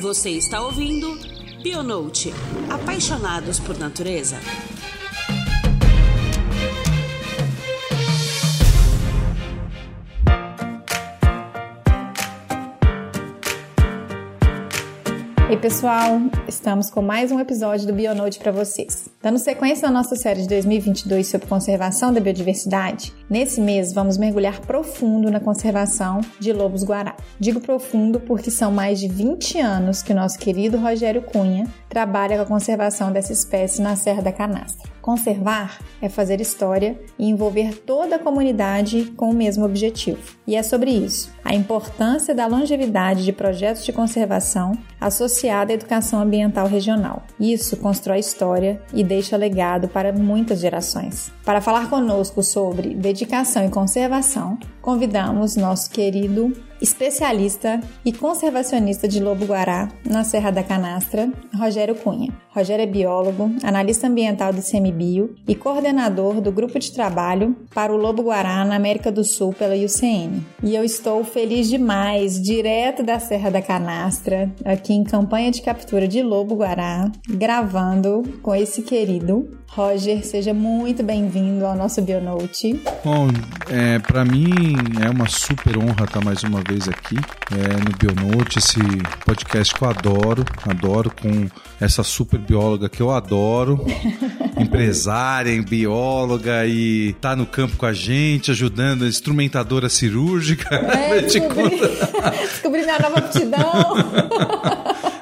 Você está ouvindo Bionote Apaixonados por Natureza. Ei pessoal, estamos com mais um episódio do Bionote para vocês. Dando sequência na nossa série de 2022 sobre conservação da biodiversidade, nesse mês vamos mergulhar profundo na conservação de lobos guará. Digo profundo porque são mais de 20 anos que o nosso querido Rogério Cunha trabalha com a conservação dessa espécie na Serra da Canastra. Conservar é fazer história e envolver toda a comunidade com o mesmo objetivo. E é sobre isso, a importância da longevidade de projetos de conservação associada à educação ambiental regional. Isso constrói história e deixa legado para muitas gerações. Para falar conosco sobre e conservação, convidamos nosso querido especialista e conservacionista de lobo-guará na Serra da Canastra, Rogério Cunha. Rogério é biólogo, analista ambiental do CMBio e coordenador do grupo de trabalho para o lobo-guará na América do Sul pela UCN. E eu estou feliz demais, direto da Serra da Canastra, aqui em campanha de captura de lobo-guará, gravando com esse querido Roger, seja muito bem-vindo ao nosso Bionote. Bom, é, para mim é uma super honra estar mais uma vez aqui é, no Bionote, esse podcast que eu adoro, adoro com essa super bióloga que eu adoro, empresária, bióloga e tá no campo com a gente, ajudando, instrumentadora cirúrgica. É, descobri, descobri minha nova aptidão.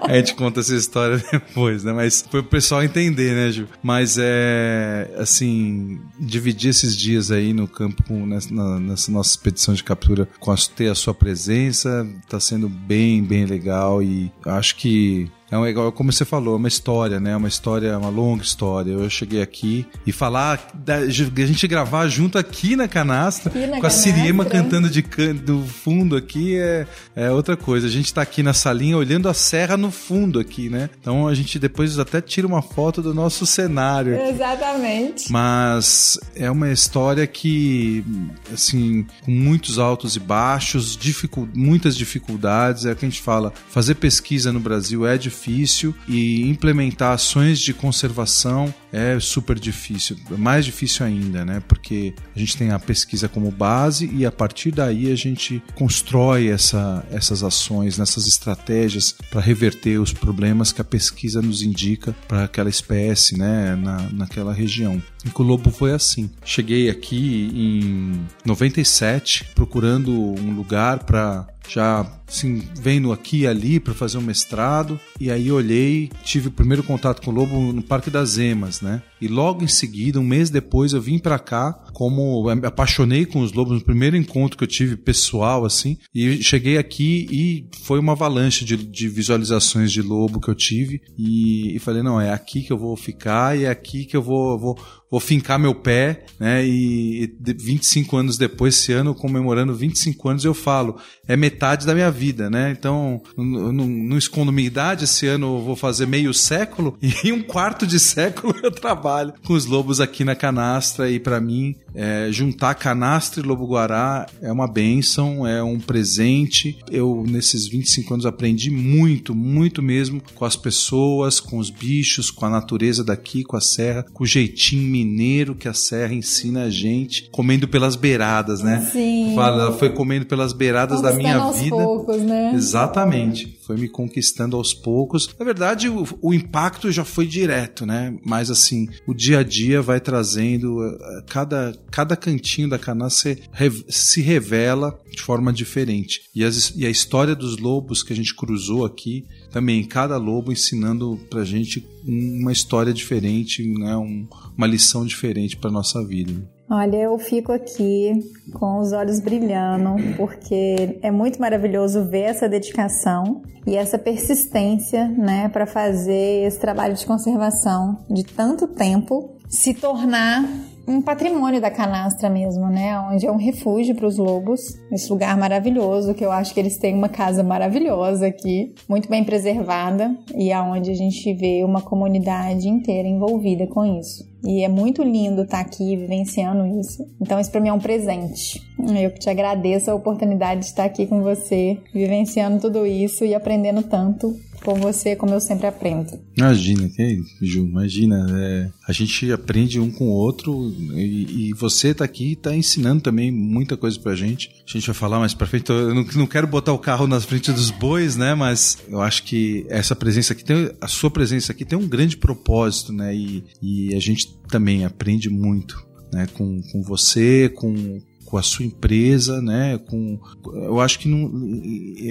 a gente conta essa história depois, né? Mas foi pro pessoal entender, né, Ju? Mas é, assim, dividir esses dias aí no campo com, nessa, nessa nossa expedição de captura, com a, ter a sua presença, tá sendo bem, bem legal e acho que é um, como você falou, é uma história, né? Uma história, uma longa história. Eu cheguei aqui e falar, da, a gente gravar junto aqui na canastra, aqui na com canastra. a Siriema cantando de do fundo aqui é, é outra coisa. A gente tá aqui na salinha olhando a serra no fundo aqui, né? Então a gente depois até tira uma foto do nosso cenário. Aqui. Exatamente. Mas é uma história que, assim, com muitos altos e baixos, dificu muitas dificuldades. É o que a gente fala, fazer pesquisa no Brasil é difícil difícil e implementar ações de conservação é super difícil, mais difícil ainda, né? Porque a gente tem a pesquisa como base e a partir daí a gente constrói essa, essas ações, nessas estratégias para reverter os problemas que a pesquisa nos indica para aquela espécie, né? Na, naquela região. E com o lobo foi assim. Cheguei aqui em 97 procurando um lugar para já assim, vendo aqui e ali para fazer um mestrado. E aí olhei, tive o primeiro contato com o lobo no Parque das Emas, né? E logo em seguida, um mês depois, eu vim para cá, como me apaixonei com os lobos no primeiro encontro que eu tive pessoal, assim. E cheguei aqui e foi uma avalanche de, de visualizações de lobo que eu tive. E, e, falei, não, é aqui que eu vou ficar e é aqui que eu vou, vou, vou fincar meu pé, né? E 25 anos depois, esse ano, comemorando 25 anos, eu falo, é metade da minha vida, né? Então, não, não escondo minha idade, esse ano eu vou fazer meio século e um quarto de século eu trabalho com os lobos aqui na canastra e para mim é, juntar canastra e lobo-guará é uma benção, é um presente. Eu, nesses 25 anos, aprendi muito, muito mesmo com as pessoas, com os bichos, com a natureza daqui, com a serra, com o jeitinho mineiro que a serra ensina a gente, comendo pelas beiradas, né? Sim. Fala, foi comendo pelas beiradas da minha vida. Poucos, né? Exatamente. Foi me conquistando aos poucos. Na verdade, o, o impacto já foi direto, né? Mas assim, o dia a dia vai trazendo eh, cada cada cantinho da cana se, se revela de forma diferente. E, as, e a história dos lobos que a gente cruzou aqui, também cada lobo ensinando pra gente uma história diferente, né? Um, uma lição diferente para nossa vida. Olha, eu fico aqui com os olhos brilhando, porque é muito maravilhoso ver essa dedicação e essa persistência, né, para fazer esse trabalho de conservação de tanto tempo se tornar um patrimônio da canastra mesmo, né? Onde é um refúgio para os lobos. Esse lugar maravilhoso, que eu acho que eles têm uma casa maravilhosa aqui, muito bem preservada, e aonde a gente vê uma comunidade inteira envolvida com isso. E é muito lindo estar aqui vivenciando isso. Então, isso para mim é um presente. Eu que te agradeço a oportunidade de estar aqui com você, vivenciando tudo isso e aprendendo tanto com você, como eu sempre aprendo. Imagina, que é Ju, imagina. É, a gente aprende um com o outro e, e você está aqui e está ensinando também muita coisa pra gente. A gente vai falar mais pra frente. Eu não, não, quero botar o carro na frente dos bois, né? Mas eu acho que essa presença aqui, tem, a sua presença aqui tem um grande propósito, né? E, e a gente também aprende muito. Né, com, com você, com, com a sua empresa, né? Com, eu acho que não,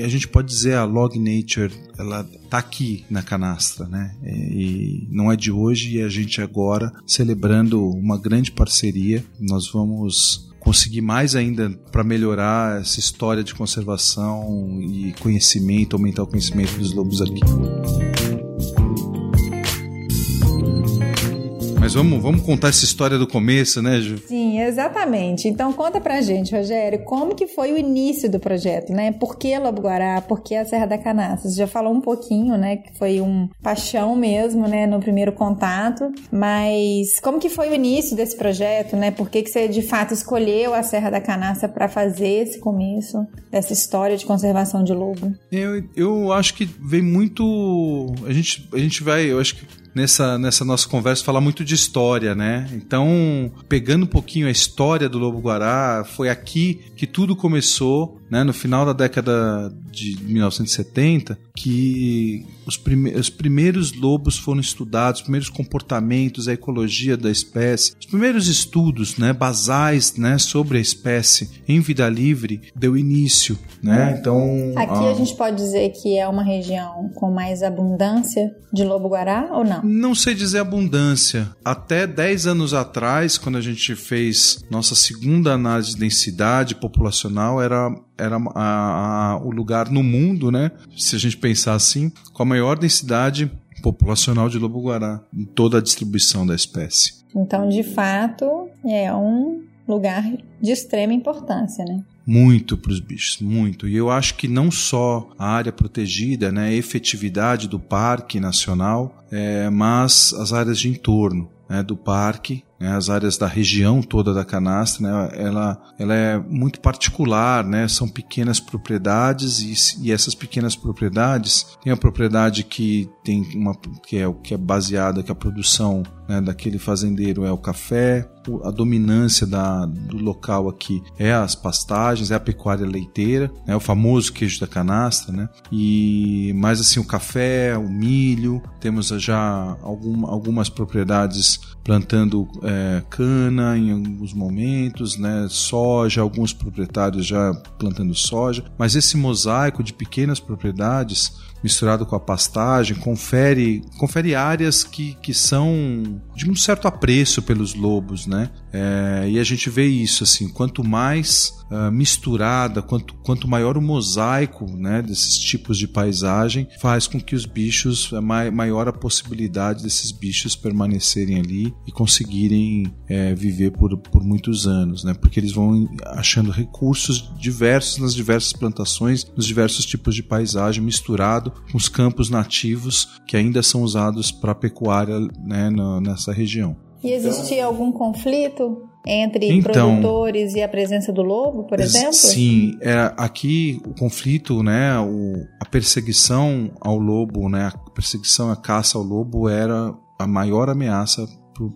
a gente pode dizer a Log Nature, ela tá aqui na canastra, né? E não é de hoje e a gente agora celebrando uma grande parceria. Nós vamos conseguir mais ainda para melhorar essa história de conservação e conhecimento, aumentar o conhecimento dos lobos aqui. Mas vamos, vamos contar essa história do começo, né, Ju? Sim, exatamente. Então conta pra gente, Rogério, como que foi o início do projeto, né? Por que Lobo Guará? Por que a Serra da Canastra? Você já falou um pouquinho, né, que foi um paixão mesmo, né, no primeiro contato, mas como que foi o início desse projeto, né? Por que que você de fato escolheu a Serra da Canastra para fazer esse começo dessa história de conservação de lobo? Eu, eu acho que vem muito a gente a gente vai, eu acho que nessa, nessa nossa conversa falar muito de história, né? Então, pegando um pouquinho a história do Lobo Guará, foi aqui que tudo começou, né? No final da década de 1970, que os, prime os primeiros lobos foram estudados, os primeiros comportamentos, a ecologia da espécie, os primeiros estudos, né, basais, né, sobre a espécie em vida livre deu início, né? Então, aqui a gente pode dizer que é uma região com mais abundância de lobo-guará ou não? Não sei dizer abundância. Até 10 anos atrás, quando a gente fez nossa segunda análise de densidade populacional, era era a, a, o lugar no mundo, né? Se a gente pensar assim, com a maior densidade populacional de lobo-guará em toda a distribuição da espécie. Então, de fato, é um lugar de extrema importância, né? Muito para os bichos, muito. E eu acho que não só a área protegida, né, a efetividade do parque nacional, é, mas as áreas de entorno né, do parque as áreas da região toda da canastra, né, ela, ela é muito particular, né, são pequenas propriedades e, e essas pequenas propriedades tem a propriedade que tem uma que é o que é baseada que a produção né, daquele fazendeiro é o café, a dominância da, do local aqui é as pastagens, é a pecuária leiteira, né, o famoso queijo da canastra, né, e mais assim o café, o milho, temos já algum, algumas propriedades plantando é, cana em alguns momentos, né, soja, alguns proprietários já plantando soja, mas esse mosaico de pequenas propriedades misturado com a pastagem, confere, confere áreas que, que são de um certo apreço pelos lobos, né? É, e a gente vê isso assim, quanto mais uh, misturada, quanto, quanto maior o mosaico né, desses tipos de paisagem, faz com que os bichos, é maior a possibilidade desses bichos permanecerem ali e conseguirem é, viver por, por muitos anos, né? Porque eles vão achando recursos diversos nas diversas plantações, nos diversos tipos de paisagem, misturado com os campos nativos que ainda são usados para pecuária né, nessa região. E existia algum conflito entre então, produtores e a presença do lobo, por exemplo? Sim, é, aqui o conflito, né, o, a perseguição ao lobo, né, a perseguição, a caça ao lobo era a maior ameaça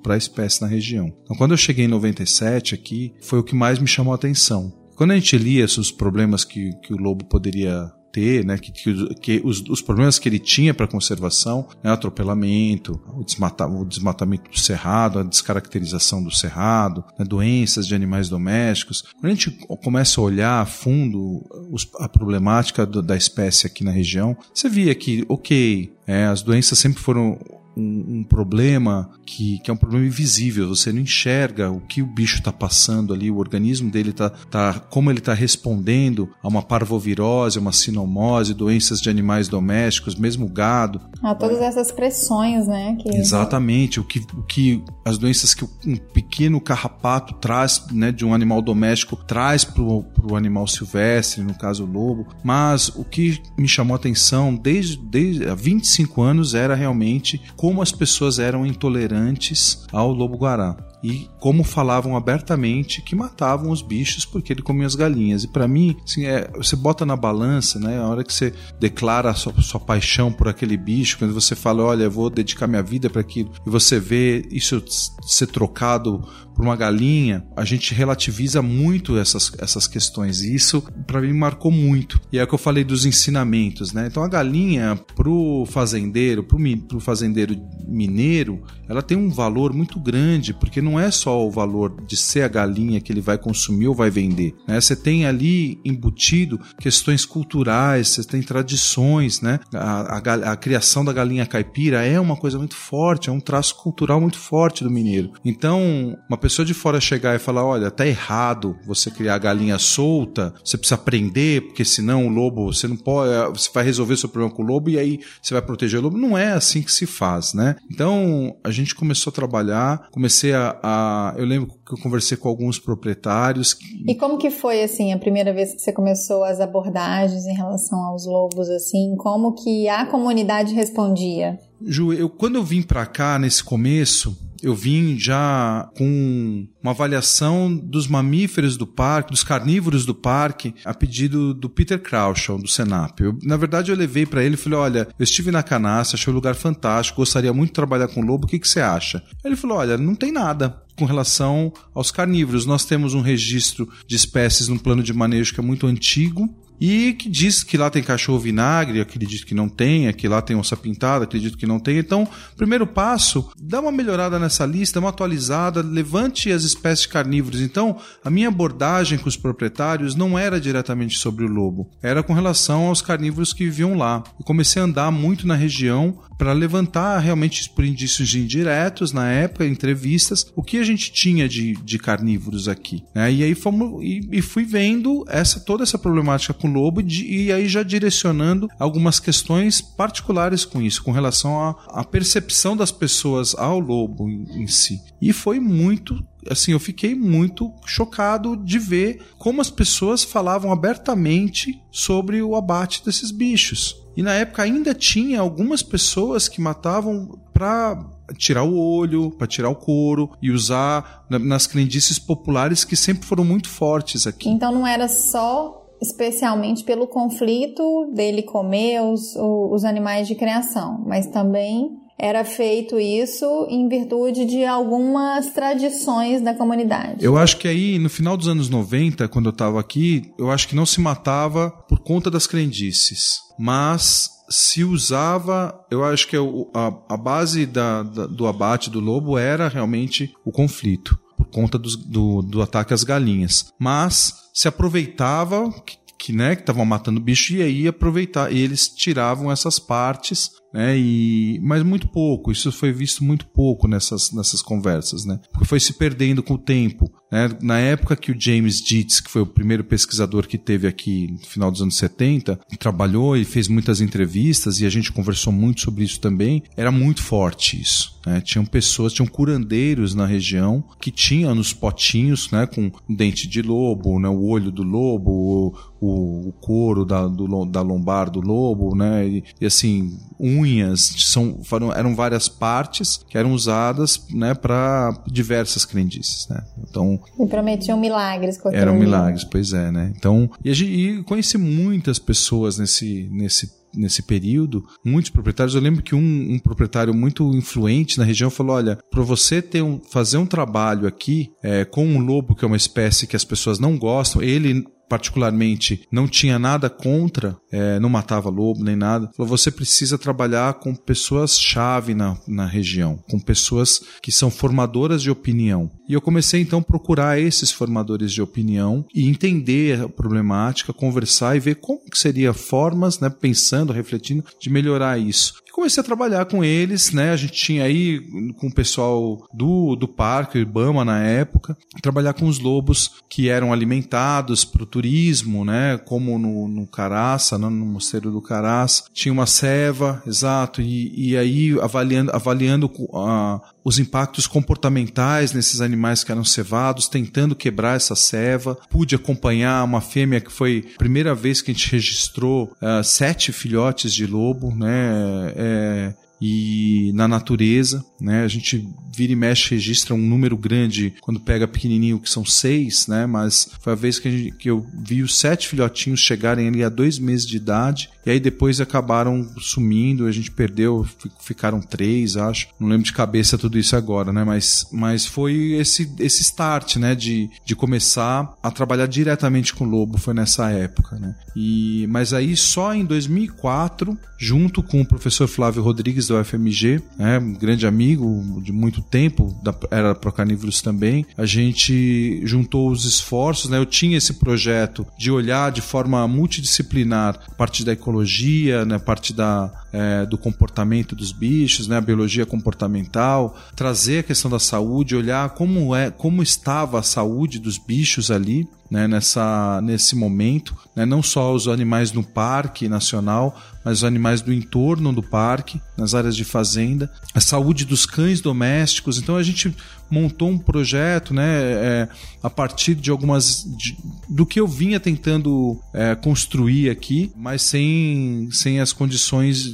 para a espécie na região. Então, quando eu cheguei em 97 aqui, foi o que mais me chamou a atenção. Quando a gente lia os problemas que, que o lobo poderia ter, né, que, que, que os, os, problemas que ele tinha para conservação, né, atropelamento, o, desmata, o, desmatamento do cerrado, a descaracterização do cerrado, né, doenças de animais domésticos. Quando a gente começa a olhar a fundo os, a problemática do, da espécie aqui na região, você via que, ok, é, as doenças sempre foram um, um, problema que, que é um problema invisível, você não enxerga o que o bicho está passando ali, o organismo dele está, tá, como ele está respondendo a uma parvovirose, uma sinomose, doenças de animais domésticos, mesmo gado. Ah, todas essas pressões, né? Que... Exatamente, o que, o que as doenças que um pequeno carrapato traz né, de um animal doméstico traz para o animal silvestre, no caso o lobo. Mas o que me chamou a atenção desde, desde há 25 anos era realmente como as pessoas eram intolerantes ao lobo-guará e como falavam abertamente que matavam os bichos porque ele comia as galinhas. E para mim, assim, é, você bota na balança, né? A hora que você declara a sua, sua paixão por aquele bicho, quando você fala, olha, eu vou dedicar minha vida para aquilo, e você vê isso ser trocado por uma galinha, a gente relativiza muito essas, essas questões. E isso, para mim, marcou muito. E é o que eu falei dos ensinamentos, né? Então, a galinha, pro fazendeiro, pro, pro fazendeiro mineiro, ela tem um valor muito grande, porque não é só o valor de ser a galinha que ele vai consumir ou vai vender. Né? Você tem ali embutido questões culturais, você tem tradições, né? A, a, a criação da galinha caipira é uma coisa muito forte, é um traço cultural muito forte do mineiro. Então, uma pessoa de fora chegar e falar: olha, tá errado você criar galinha solta, você precisa aprender, porque senão o lobo, você não pode, você vai resolver seu problema com o lobo e aí você vai proteger o lobo. Não é assim que se faz, né? Então, a gente começou a trabalhar, comecei a, a eu lembro que eu conversei com alguns proprietários. E como que foi assim a primeira vez que você começou as abordagens em relação aos lobos assim? Como que a comunidade respondia? Ju, eu quando eu vim para cá nesse começo, eu vim já com uma avaliação dos mamíferos do parque, dos carnívoros do parque, a pedido do Peter Kraushaw, do Senap. Eu, na verdade, eu levei para ele e falei: olha, eu estive na canastra, achei o lugar fantástico, gostaria muito de trabalhar com lobo, o que, que você acha? Ele falou: olha, não tem nada com relação aos carnívoros. Nós temos um registro de espécies no plano de manejo que é muito antigo e que diz que lá tem cachorro vinagre, acredito que não tem, que lá tem onça pintada, acredito que não tem. Então, primeiro passo, dá uma melhorada nessa lista, uma atualizada, levante as espécies carnívoras. Então, a minha abordagem com os proprietários não era diretamente sobre o lobo, era com relação aos carnívoros que viviam lá. Eu comecei a andar muito na região para levantar realmente por indícios indiretos na época, entrevistas, o que a gente tinha de, de carnívoros aqui. Né? E aí fomos e, e, fui vendo essa toda essa problemática com lobo e, e aí já direcionando algumas questões particulares com isso, com relação à percepção das pessoas ao lobo em, em si. E foi muito assim, eu fiquei muito chocado de ver como as pessoas falavam abertamente sobre o abate desses bichos. E na época ainda tinha algumas pessoas que matavam para tirar o olho, para tirar o couro e usar nas crendices populares que sempre foram muito fortes aqui. Então não era só especialmente pelo conflito dele comer os, os animais de criação, mas também era feito isso em virtude de algumas tradições da comunidade. Eu acho que aí, no final dos anos 90, quando eu estava aqui, eu acho que não se matava por conta das crendices, mas se usava, eu acho que a, a base da, da, do abate do lobo era realmente o conflito, por conta do, do, do ataque às galinhas. Mas se aproveitava que, que né, que estavam matando bicho e aí aproveitar, eles tiravam essas partes né? E, mas muito pouco, isso foi visto muito pouco nessas, nessas conversas, né? Porque foi se perdendo com o tempo. Né? Na época que o James Dietz, que foi o primeiro pesquisador que teve aqui no final dos anos 70, trabalhou e fez muitas entrevistas e a gente conversou muito sobre isso também, era muito forte isso. Né? Tinham pessoas, tinham curandeiros na região que tinham nos potinhos, né, com dente de lobo, né, o olho do lobo, o, o, o couro da, do, da lombar do lobo, né, e, e assim, unhas, são, foram, eram várias partes que eram usadas né, para diversas crendices. Né? Então, e prometiam milagres. Com eram milagres, pois é. Né? Então, e, a gente, e conheci muitas pessoas nesse, nesse nesse período, muitos proprietários. Eu lembro que um, um proprietário muito influente na região falou: olha, para você ter um, fazer um trabalho aqui é, com um lobo, que é uma espécie que as pessoas não gostam, ele particularmente não tinha nada contra, é, não matava lobo nem nada, falou, você precisa trabalhar com pessoas-chave na, na região, com pessoas que são formadoras de opinião. E eu comecei então a procurar esses formadores de opinião e entender a problemática, conversar e ver como que seria formas, né, pensando, refletindo, de melhorar isso comecei a trabalhar com eles, né? A gente tinha aí com o pessoal do, do parque, o Ibama na época, trabalhar com os lobos que eram alimentados para o turismo, né? Como no, no Caraça, no Mosteiro do Caraça. Tinha uma ceva, exato, e, e aí avaliando, avaliando uh, os impactos comportamentais nesses animais que eram cevados, tentando quebrar essa ceva. Pude acompanhar uma fêmea que foi a primeira vez que a gente registrou uh, sete filhotes de lobo, né? É, e na natureza, né? A gente vira e mexe registra um número grande quando pega pequenininho que são seis, né? Mas foi a vez que, gente, que eu vi os sete filhotinhos chegarem ali a dois meses de idade e aí depois acabaram sumindo, a gente perdeu, ficaram três, acho. Não lembro de cabeça tudo isso agora, né? Mas, mas foi esse, esse start, né? De, de começar a trabalhar diretamente com o lobo, foi nessa época, né? E, mas aí só em 2004, junto com o professor Flávio Rodrigues da UFMG, né? Um grande amigo de muito tempo, da, era Procarnívoros também, a gente juntou os esforços, né? Eu tinha esse projeto de olhar de forma multidisciplinar a partir da ecologia, né? a parte da, é, do comportamento dos bichos, né? a biologia comportamental, trazer a questão da saúde, olhar como, é, como estava a saúde dos bichos ali, né, nessa, nesse momento, né, não só os animais no parque nacional, mas os animais do entorno do parque, nas áreas de fazenda, a saúde dos cães domésticos. Então a gente montou um projeto, né, é, a partir de algumas de, do que eu vinha tentando é, construir aqui, mas sem, sem as condições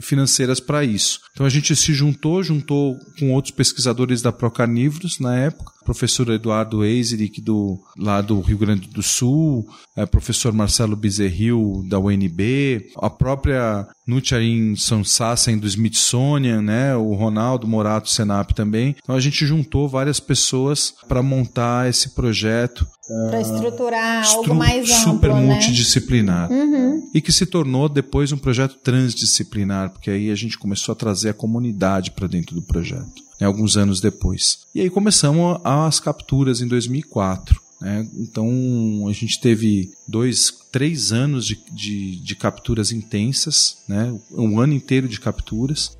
financeiras para isso. Então a gente se juntou, juntou com outros pesquisadores da Procarnívoros na época, professor Eduardo Eiserick do lá do Rio Grande do Sul, é, professor Marcelo Bezerril da UNB, a própria Nutcharin Sonsassen do Smithsonian, né, o Ronaldo Morato Senap também. Então a gente juntou várias pessoas para montar esse projeto para estruturar Estru algo mais amplo, super né? multidisciplinar uhum. e que se tornou depois um projeto transdisciplinar, porque aí a gente começou a trazer a comunidade para dentro do projeto né, alguns anos depois. E aí começamos as capturas em 2004. Né? Então a gente teve dois, três anos de, de, de capturas intensas, né? um ano inteiro de capturas.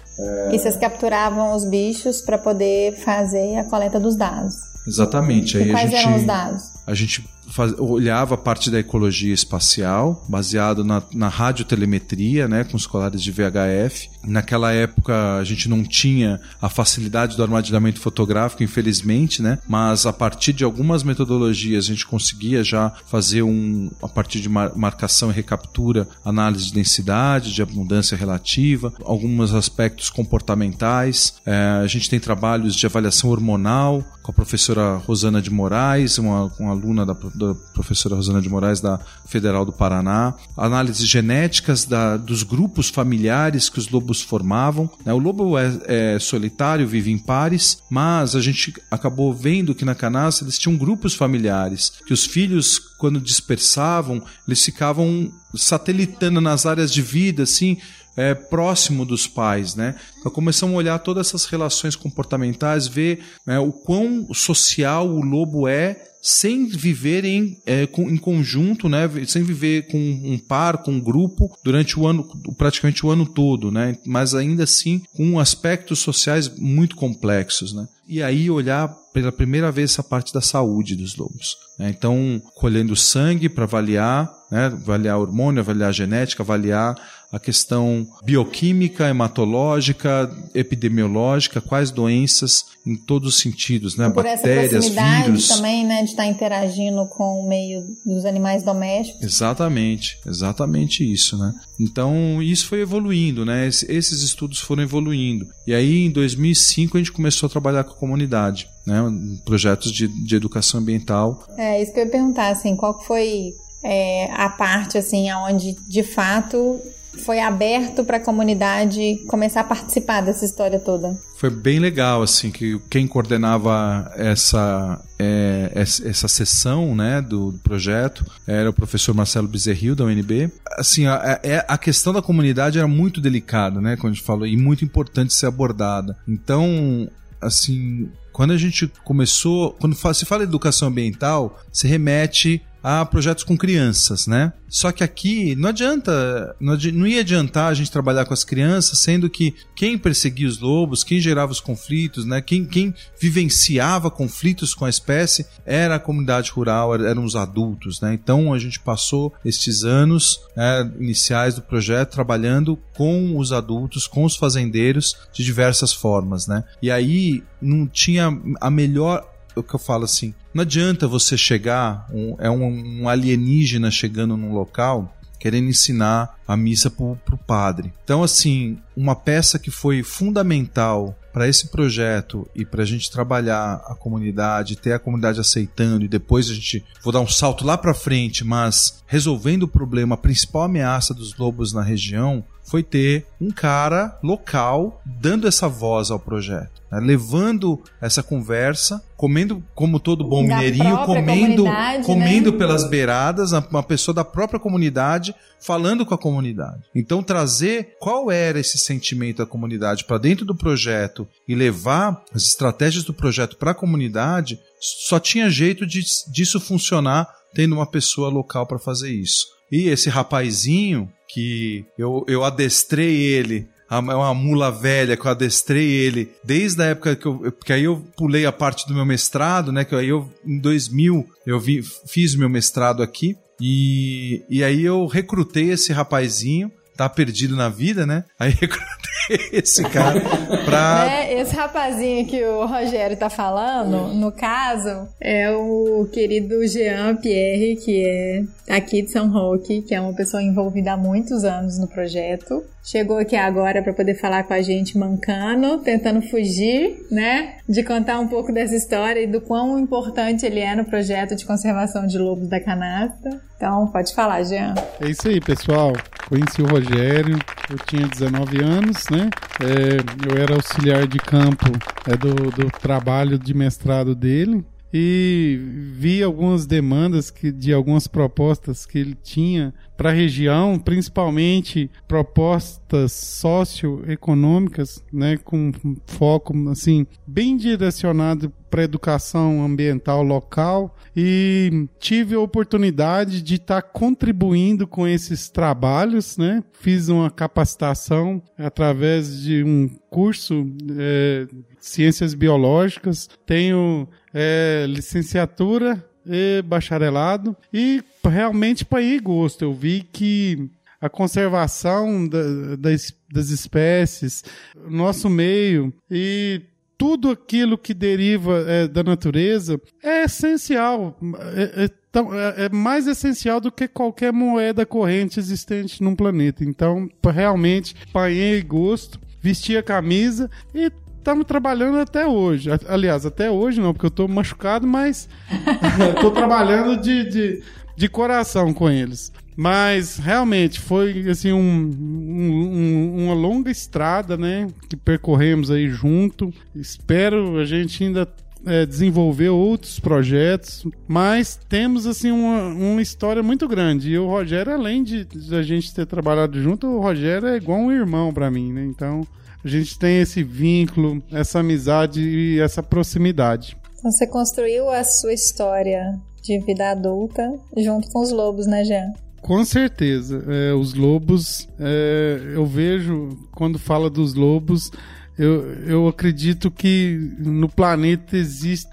E vocês capturavam os bichos para poder fazer a coleta dos dados. Exatamente. E aí quais a gente, eram os dados? A gente faz, olhava a parte da ecologia espacial, baseado na, na radiotelemetria, né, com os colares de VHF. Naquela época a gente não tinha a facilidade do armazenamento fotográfico, infelizmente, né, mas a partir de algumas metodologias a gente conseguia já fazer um, a partir de mar, marcação e recaptura, análise de densidade, de abundância relativa, alguns aspectos comportamentais. É, a gente tem trabalhos de avaliação hormonal com a professora Rosana de Moraes, uma, uma aluna da da professora Rosana de Moraes, da Federal do Paraná, análises genéticas da, dos grupos familiares que os lobos formavam. Né? O lobo é, é, solitário, vive em pares, mas a gente acabou vendo que na canastra eles tinham grupos familiares, que os filhos, quando dispersavam, eles ficavam satelitando nas áreas de vida, assim, é, próximo dos pais, né? Então começamos a olhar todas essas relações comportamentais, ver né, o quão social o lobo é sem viver em, é, com, em conjunto, né? Sem viver com um par, com um grupo durante o ano, praticamente o ano todo, né? Mas ainda assim com aspectos sociais muito complexos, né? E aí olhar pela primeira vez essa parte da saúde dos lobos. Né? Então, colhendo sangue para avaliar, né? avaliar hormônio, avaliar genética, avaliar a questão bioquímica, hematológica, epidemiológica, quais doenças em todos os sentidos, né? Por Bactérias, essa vírus. também, né, de estar interagindo com o meio dos animais domésticos. Exatamente, exatamente isso, né? Então, isso foi evoluindo, né? Esses estudos foram evoluindo. E aí, em 2005, a gente começou a trabalhar com a comunidade, né? Projetos de, de educação ambiental. É, isso que eu ia perguntar, assim, qual foi é, a parte, assim, onde, de fato, foi aberto para a comunidade começar a participar dessa história toda? Foi bem legal, assim, que quem coordenava essa, é, essa sessão né, do, projeto era o professor Marcelo Bezerril, da UNB. Assim, a, é, a questão da comunidade era muito delicada, né, quando a gente falou, e muito importante ser abordada. Então, assim, quando a gente começou, quando se fala educação ambiental, se remete a projetos com crianças, né? Só que aqui não adianta, não, não ia adiantar a gente trabalhar com as crianças, sendo que quem perseguia os lobos, quem gerava os conflitos, né? Quem, quem vivenciava conflitos com a espécie era a comunidade rural, eram os adultos, né? Então a gente passou estes anos né, iniciais do projeto trabalhando com os adultos, com os fazendeiros de diversas formas, né? E aí não tinha a melhor o que eu falo assim, não adianta você chegar, um, é um, um alienígena chegando num local querendo ensinar a missa para o padre. Então, assim, uma peça que foi fundamental para esse projeto e para a gente trabalhar a comunidade, ter a comunidade aceitando e depois a gente vou dar um salto lá para frente, mas resolvendo o problema, a principal ameaça dos lobos na região foi ter um cara local dando essa voz ao projeto, né? levando essa conversa, comendo como todo bom da mineirinho, comendo, comendo né? pelas beiradas, uma pessoa da própria comunidade falando com a comunidade. Então trazer qual era esse sentimento da comunidade para dentro do projeto e levar as estratégias do projeto para a comunidade, só tinha jeito de, disso funcionar tendo uma pessoa local para fazer isso. E esse rapazinho que eu, eu adestrei ele é uma mula velha que eu adestrei ele desde a época que eu. Porque aí eu pulei a parte do meu mestrado, né? Que aí eu, em 2000, eu vi, fiz o meu mestrado aqui. E, e aí eu recrutei esse rapazinho tá perdido na vida, né? Aí recrutei esse cara pra. É, esse rapazinho que o Rogério tá falando, no caso, é o querido Jean Pierre, que é aqui de São Roque, que é uma pessoa envolvida há muitos anos no projeto. Chegou aqui agora para poder falar com a gente mancando, tentando fugir, né? De contar um pouco dessa história e do quão importante ele é no projeto de conservação de lobos da canasta. Então, pode falar, Jean. É isso aí, pessoal. Conheci o Rogério, eu tinha 19 anos, né? É, eu era auxiliar de campo é, do, do trabalho de mestrado dele e vi algumas demandas que, de algumas propostas que ele tinha para a região, principalmente propostas socioeconômicas, né, com foco assim bem direcionado para educação ambiental local e tive a oportunidade de estar tá contribuindo com esses trabalhos, né? Fiz uma capacitação através de um curso é, ciências biológicas, tenho é, licenciatura e bacharelado e realmente ir gosto. Eu vi que a conservação da, das, das espécies, nosso meio e tudo aquilo que deriva é, da natureza é essencial. É, é, é, é, mais essencial do que qualquer moeda corrente existente num planeta. Então, realmente, panhei gosto, vesti a camisa e estamos trabalhando até hoje. Aliás, até hoje não, porque eu estou machucado, mas estou trabalhando de, de, de coração com eles. Mas realmente foi assim um, um, uma longa estrada, né? Que percorremos aí junto. Espero a gente ainda é, desenvolver outros projetos, mas temos assim uma, uma história muito grande. E o Rogério, além de, de a gente ter trabalhado junto, o Rogério é igual um irmão para mim, né? Então a gente tem esse vínculo, essa amizade e essa proximidade. Então você construiu a sua história de vida adulta junto com os lobos, né, Jean? Com certeza. É, os lobos, é, eu vejo, quando fala dos lobos, eu, eu acredito que no planeta existam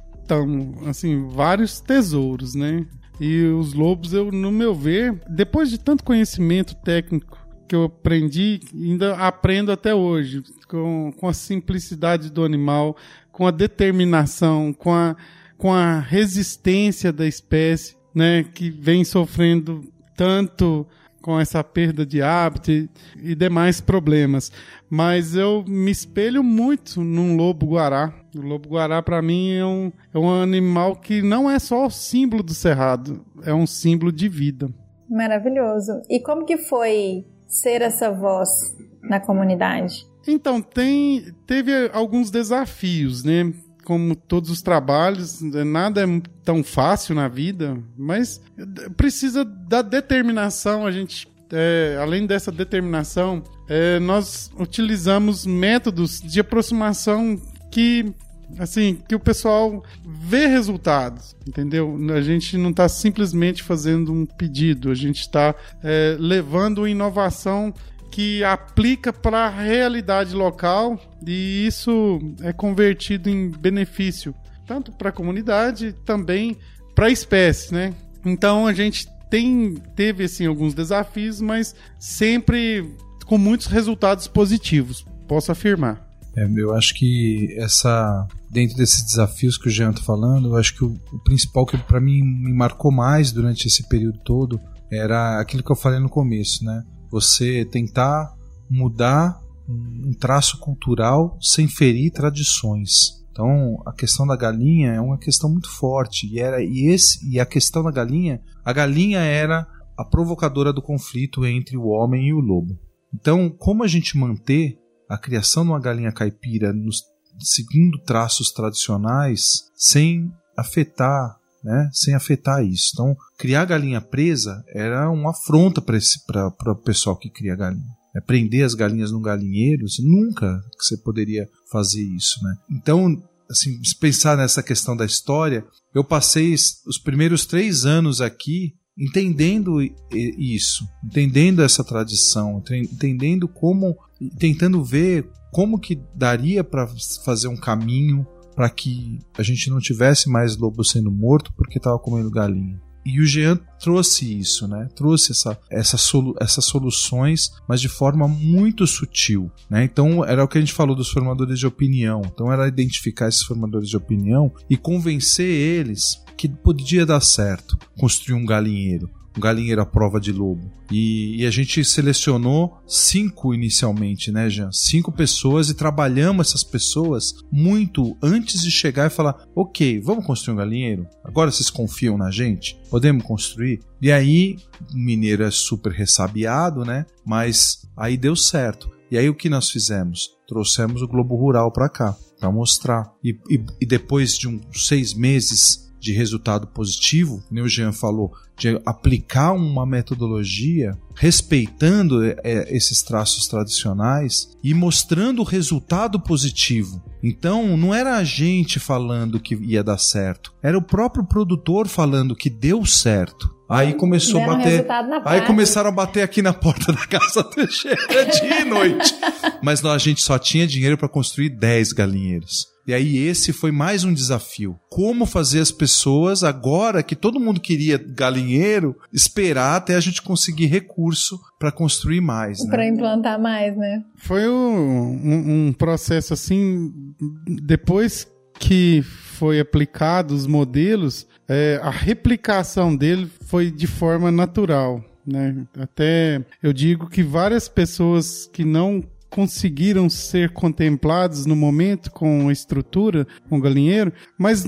assim, vários tesouros, né? E os lobos, eu, no meu ver, depois de tanto conhecimento técnico que eu aprendi, ainda aprendo até hoje, com, com a simplicidade do animal, com a determinação, com a, com a resistência da espécie, né, que vem sofrendo tanto com essa perda de hábito e, e demais problemas. Mas eu me espelho muito num lobo-guará. O lobo-guará, para mim, é um, é um animal que não é só o símbolo do cerrado, é um símbolo de vida. Maravilhoso. E como que foi ser essa voz na comunidade? Então, tem, teve alguns desafios, né? como todos os trabalhos, nada é tão fácil na vida, mas precisa da determinação. A gente, é, além dessa determinação, é, nós utilizamos métodos de aproximação que assim, que o pessoal vê resultados, entendeu? A gente não está simplesmente fazendo um pedido, a gente está é, levando inovação que aplica para a realidade local e isso é convertido em benefício tanto para a comunidade também para a espécie, né? Então a gente tem teve assim alguns desafios, mas sempre com muitos resultados positivos, posso afirmar. É, eu acho que essa dentro desses desafios que o Jean está falando, eu acho que o, o principal que para mim me marcou mais durante esse período todo era aquilo que eu falei no começo, né? Você tentar mudar um traço cultural sem ferir tradições. Então, a questão da galinha é uma questão muito forte e era e esse e a questão da galinha, a galinha era a provocadora do conflito entre o homem e o lobo. Então, como a gente manter a criação de uma galinha caipira nos, seguindo traços tradicionais sem afetar, né, sem afetar isso. Então, criar galinha presa era uma afronta para o pessoal que cria galinha. É prender as galinhas num galinheiro, nunca você poderia fazer isso, né? Então, assim, se pensar nessa questão da história, eu passei os primeiros três anos aqui entendendo isso, entendendo essa tradição, entendendo como, tentando ver como que daria para fazer um caminho para que a gente não tivesse mais lobo sendo morto porque estava comendo galinha. E o Jean trouxe isso, né? Trouxe essa, essa solu essas soluções, mas de forma muito sutil, né? Então era o que a gente falou dos formadores de opinião. Então era identificar esses formadores de opinião e convencer eles que podia dar certo construir um galinheiro, galinheiro à prova de lobo. E, e, a gente selecionou cinco inicialmente, né, Jean? Cinco pessoas e trabalhamos essas pessoas muito antes de chegar e falar: ok, vamos construir um galinheiro? Agora vocês confiam na gente? Podemos construir? E aí, o mineiro é super ressabiado, né? Mas aí deu certo. E aí o que nós fizemos? Trouxemos o Globo Rural para cá, para mostrar. E, e, e depois de uns seis meses de resultado positivo, como o Jean falou, de aplicar uma metodologia respeitando é, é, esses traços tradicionais e mostrando o resultado positivo. Então, não era a gente falando que ia dar certo, era o próprio produtor falando que deu certo. Aí começou a bater. Aí começaram a bater aqui na porta da casa Teixeira dia e noite. Mas não, a gente só tinha dinheiro para construir 10 galinheiros. E aí esse foi mais um desafio. Como fazer as pessoas, agora que todo mundo queria galinheiro, esperar até a gente conseguir recurso para construir mais, né? Para implantar mais, né? Foi um, um, um processo assim, depois que foi aplicado os modelos, é, a replicação dele foi de forma natural. Né? Até eu digo que várias pessoas que não conseguiram ser contemplados no momento com a estrutura, com o galinheiro, mas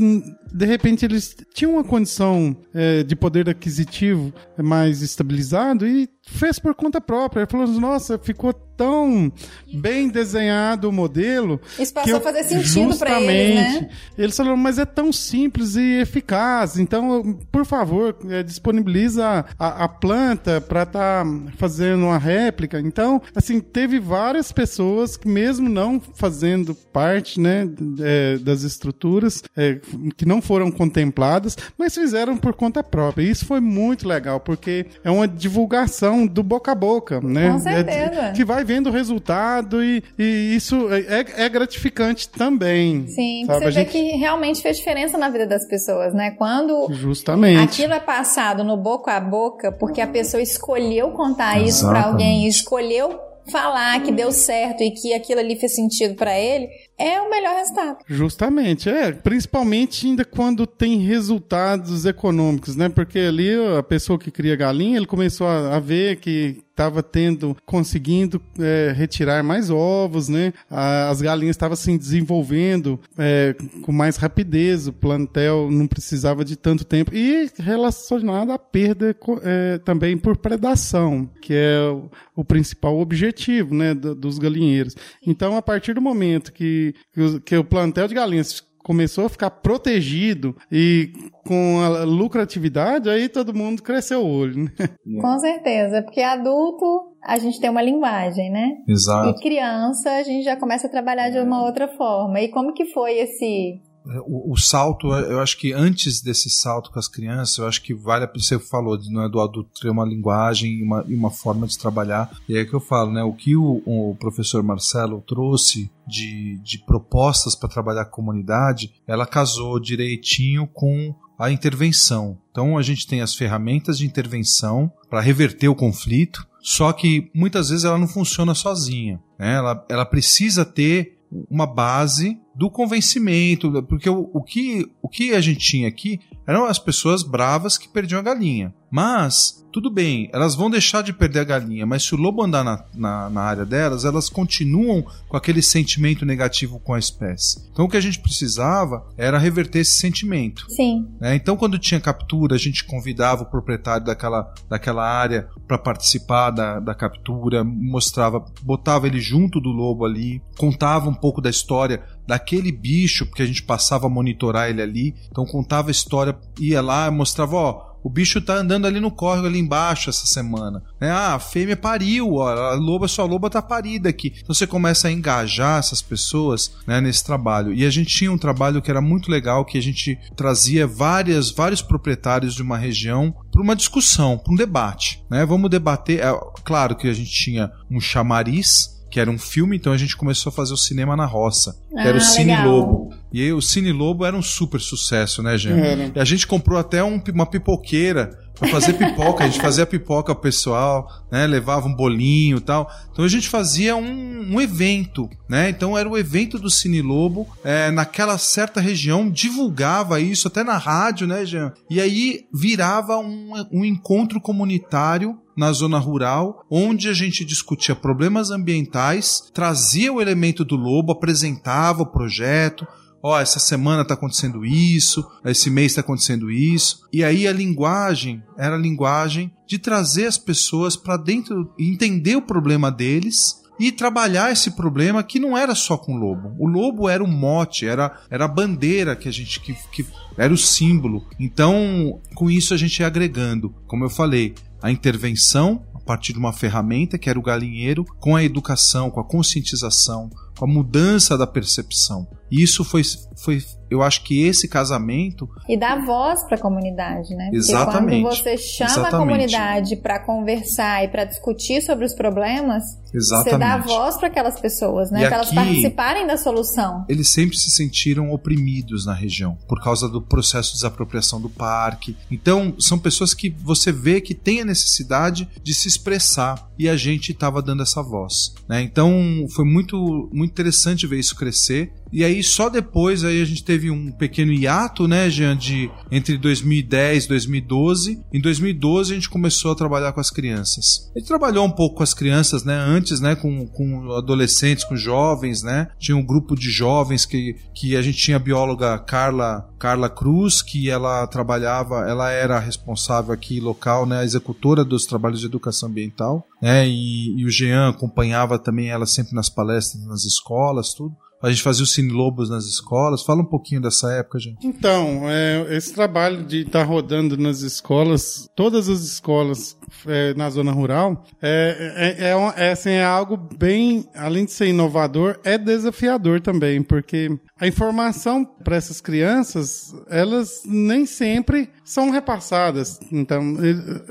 de repente eles tinham uma condição é, de poder aquisitivo mais estabilizado e fez por conta própria. Ele falou: Nossa, ficou tão bem desenhado o modelo. Isso passou eu, a fazer sentido para eles, né? Eles falaram: Mas é tão simples e eficaz. Então, por favor, é, disponibiliza a, a planta para estar tá fazendo uma réplica. Então, assim, teve várias pessoas que, mesmo não fazendo parte né, é, das estruturas, é, que não foram contempladas, mas fizeram por conta própria. E isso foi muito legal, porque é uma divulgação do boca a boca, né? Com certeza. É, que vai vendo o resultado e, e isso é, é, é gratificante também. Sim, sabe? você a vê gente... que realmente fez diferença na vida das pessoas, né? Quando Justamente. aquilo é passado no boca a boca, porque a pessoa escolheu contar Exatamente. isso para alguém, escolheu falar que deu certo e que aquilo ali fez sentido para ele, é o melhor resultado. Justamente, é. Principalmente ainda quando tem resultados econômicos, né? Porque ali a pessoa que cria galinha, ele começou a, a ver que estava tendo, conseguindo é, retirar mais ovos, né? As galinhas estavam se desenvolvendo é, com mais rapidez, o plantel não precisava de tanto tempo e relacionado à perda é, também por predação, que é o, o principal objetivo, né, do, dos galinheiros. Então, a partir do momento que, que, o, que o plantel de galinhas começou a ficar protegido e com a lucratividade, aí todo mundo cresceu o olho, né? Com certeza, porque adulto a gente tem uma linguagem, né? Exato. E criança a gente já começa a trabalhar de uma outra forma. E como que foi esse o, o, salto, eu acho que antes desse salto com as crianças, eu acho que vale a pena, você falou, não é do adulto ter uma linguagem e uma, uma forma de trabalhar, e é que eu falo, né, o que o, o professor Marcelo trouxe de, de propostas para trabalhar a comunidade, ela casou direitinho com a intervenção. Então a gente tem as ferramentas de intervenção para reverter o conflito, só que muitas vezes ela não funciona sozinha. Né? Ela, ela precisa ter uma base do convencimento, porque o, o, que, o que a gente tinha aqui eram as pessoas bravas que perdiam a galinha. Mas tudo bem, elas vão deixar de perder a galinha, mas se o lobo andar na, na, na, área delas, elas continuam com aquele sentimento negativo com a espécie. Então o que a gente precisava era reverter esse sentimento. Sim. Né? Então quando tinha captura, a gente convidava o proprietário daquela, daquela área para participar da, da captura, mostrava, botava ele junto do lobo ali, contava um pouco da história daquele bicho, porque a gente passava a monitorar ele ali, então contava a história, ia lá, mostrava, ó, o bicho tá andando ali no córrego ali embaixo essa semana. Né? Ah, a fêmea pariu, ó, a loba, sua loba tá parida aqui. Então você começa a engajar essas pessoas né, nesse trabalho. E a gente tinha um trabalho que era muito legal, que a gente trazia várias, vários proprietários de uma região para uma discussão, para um debate. Né? Vamos debater. É, claro que a gente tinha um chamariz que era um filme, então a gente começou a fazer o cinema na roça, que ah, era o ah, Cine legal. Lobo. E aí, o Cine Lobo era um super sucesso, né, gente? E a gente comprou até um, uma pipoqueira para fazer pipoca. A gente fazia pipoca pessoal, né? Levava um bolinho e tal. Então a gente fazia um, um evento, né? Então era o evento do Cine Lobo é, naquela certa região, divulgava isso até na rádio, né, Jean? E aí virava um, um encontro comunitário na zona rural, onde a gente discutia problemas ambientais, trazia o elemento do lobo, apresentava o projeto, ó, oh, essa semana está acontecendo isso, esse mês está acontecendo isso. E aí a linguagem era a linguagem de trazer as pessoas para dentro entender o problema deles e trabalhar esse problema que não era só com o lobo. O lobo era o mote, era, era a bandeira que a gente que, que era o símbolo. Então, com isso a gente ia agregando, como eu falei, a intervenção a partir de uma ferramenta que era o galinheiro, com a educação, com a conscientização, com a mudança da percepção. Isso foi, foi eu acho que esse casamento. E dá voz para a comunidade, né? Porque exatamente. quando você chama exatamente. a comunidade para conversar e para discutir sobre os problemas, exatamente. você dá voz para aquelas pessoas, né? Para elas participarem da solução. Eles sempre se sentiram oprimidos na região por causa do processo de desapropriação do parque. Então, são pessoas que você vê que têm a necessidade de se expressar e a gente estava dando essa voz, né? Então, foi muito, muito interessante ver isso crescer. E aí só depois aí a gente teve um pequeno hiato, né, Jean, de entre 2010 e 2012. Em 2012 a gente começou a trabalhar com as crianças. A gente trabalhou um pouco com as crianças, né, antes, né, com, com adolescentes, com jovens, né? Tinha um grupo de jovens que, que a gente tinha a bióloga Carla Carla Cruz, que ela trabalhava, ela era responsável aqui local, né, a executora dos trabalhos de educação ambiental, né, e, e o Jean acompanhava também ela sempre nas palestras, nas escolas, tudo. A gente fazia o Cine Lobos nas escolas. Fala um pouquinho dessa época, gente. Então, é, esse trabalho de estar tá rodando nas escolas, todas as escolas é, na zona rural, é, é, é, é, assim, é algo bem, além de ser inovador, é desafiador também, porque a informação para essas crianças, elas nem sempre são repassadas. Então,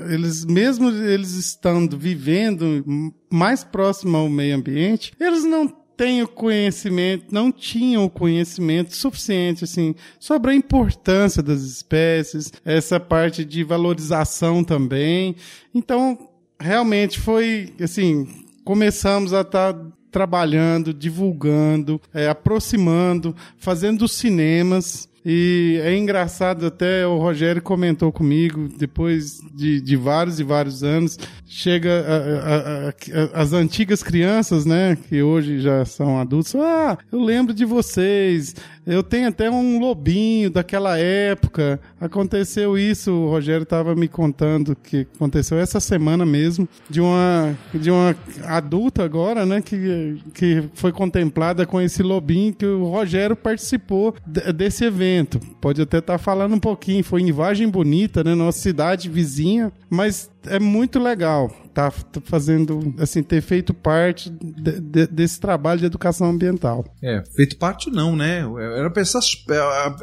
eles, mesmo eles estando vivendo mais próximo ao meio ambiente, eles não têm o conhecimento, não tinham conhecimento suficiente assim sobre a importância das espécies, essa parte de valorização também. Então, realmente foi assim, começamos a estar tá trabalhando, divulgando, é, aproximando, fazendo cinemas e é engraçado, até o Rogério comentou comigo, depois de, de vários e vários anos, chega a, a, a, as antigas crianças, né, que hoje já são adultos, ah, eu lembro de vocês, eu tenho até um lobinho daquela época. Aconteceu isso, o Rogério estava me contando que aconteceu essa semana mesmo, de uma, de uma adulta agora, né, que, que foi contemplada com esse lobinho, que o Rogério participou desse evento. Pode até estar tá falando um pouquinho, foi em Vargem Bonita, né, nossa cidade vizinha, mas é muito legal tá, tá fazendo, assim, ter feito parte de, de, desse trabalho de educação ambiental. É, feito parte não, né? Era a pessoa,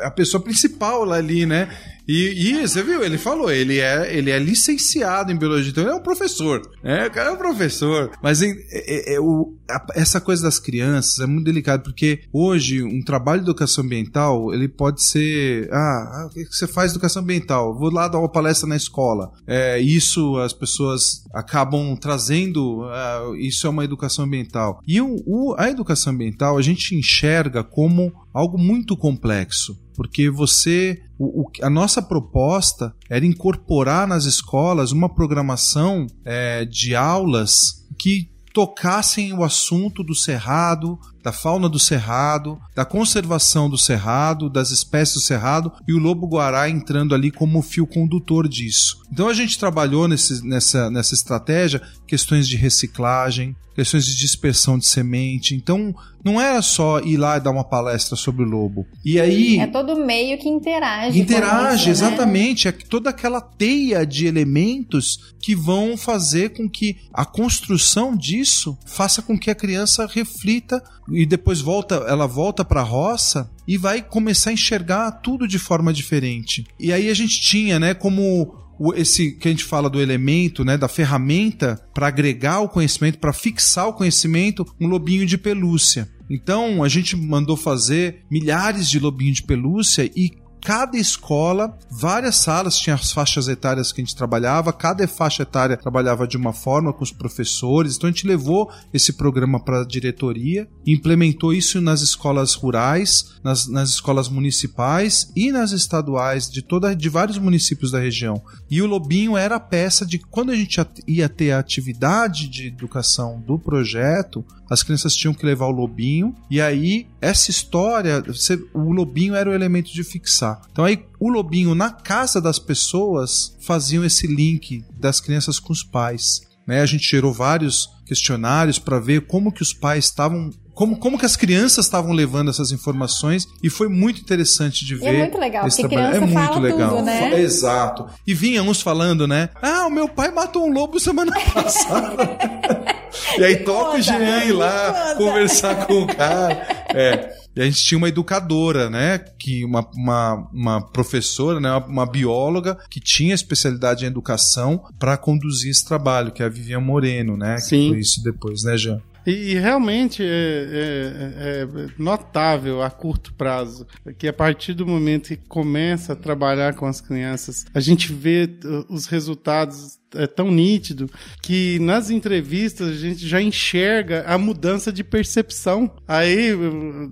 a, pessoa principal lá ali, né? E, e, você viu, ele falou, ele é, ele é licenciado em biologia, então ele é um professor. Né? O cara é um professor. Mas é, é, é o, a, essa coisa das crianças é muito delicado, porque hoje um trabalho de educação ambiental, ele pode ser. Ah, ah o que você faz educação ambiental? Vou lá dar uma palestra na escola. É, isso as pessoas acabam trazendo. Ah, isso é uma educação ambiental. E o, o, a educação ambiental a gente enxerga como algo muito complexo. porque você. O, o, a nossa proposta era incorporar nas escolas uma programação é, de aulas que tocassem o assunto do cerrado, da fauna do cerrado, da conservação do cerrado, das espécies do cerrado e o lobo-guará entrando ali como fio condutor disso. Então a gente trabalhou nesse, nessa, nessa estratégia questões de reciclagem, questões de dispersão de semente. Então não era só ir lá e dar uma palestra sobre o lobo. E aí é todo meio que interage. Interage, isso, né? exatamente. É toda aquela teia de elementos que vão fazer com que a construção disso faça com que a criança reflita e depois volta, ela volta para a roça e vai começar a enxergar tudo de forma diferente. E aí a gente tinha, né, como esse que a gente fala do elemento, né, da ferramenta para agregar o conhecimento, para fixar o conhecimento, um lobinho de pelúcia. Então a gente mandou fazer milhares de lobinhos de pelúcia e cada escola, várias salas tinha as faixas etárias que a gente trabalhava, cada faixa etária trabalhava de uma forma com os professores. Então a gente levou esse programa para a diretoria, implementou isso nas escolas rurais, nas, nas escolas municipais e nas estaduais de toda de vários municípios da região. E o Lobinho era a peça de quando a gente ia ter a atividade de educação do projeto, as crianças tinham que levar o lobinho, e aí essa história, você, o lobinho era o elemento de fixar. Então aí o lobinho na casa das pessoas faziam esse link das crianças com os pais. Né? A gente gerou vários questionários para ver como que os pais estavam como, como que as crianças estavam levando essas informações e foi muito interessante de ver. E é muito legal, esse porque trabalho. criança é muito legal. tudo, né? Exato. E vinha uns falando, né? Ah, o meu pai matou um lobo semana passada. e aí toca o Jean ir lá conversar com o cara. É. E a gente tinha uma educadora, né? Que uma, uma, uma professora, né? Uma, bióloga que tinha especialidade em educação para conduzir esse trabalho, que é a Vivian Moreno, né? Sim. Que foi isso depois, né, Jean? E, e realmente é, é, é, notável a curto prazo que a partir do momento que começa a trabalhar com as crianças, a gente vê uh, os resultados é tão nítido que nas entrevistas a gente já enxerga a mudança de percepção. Aí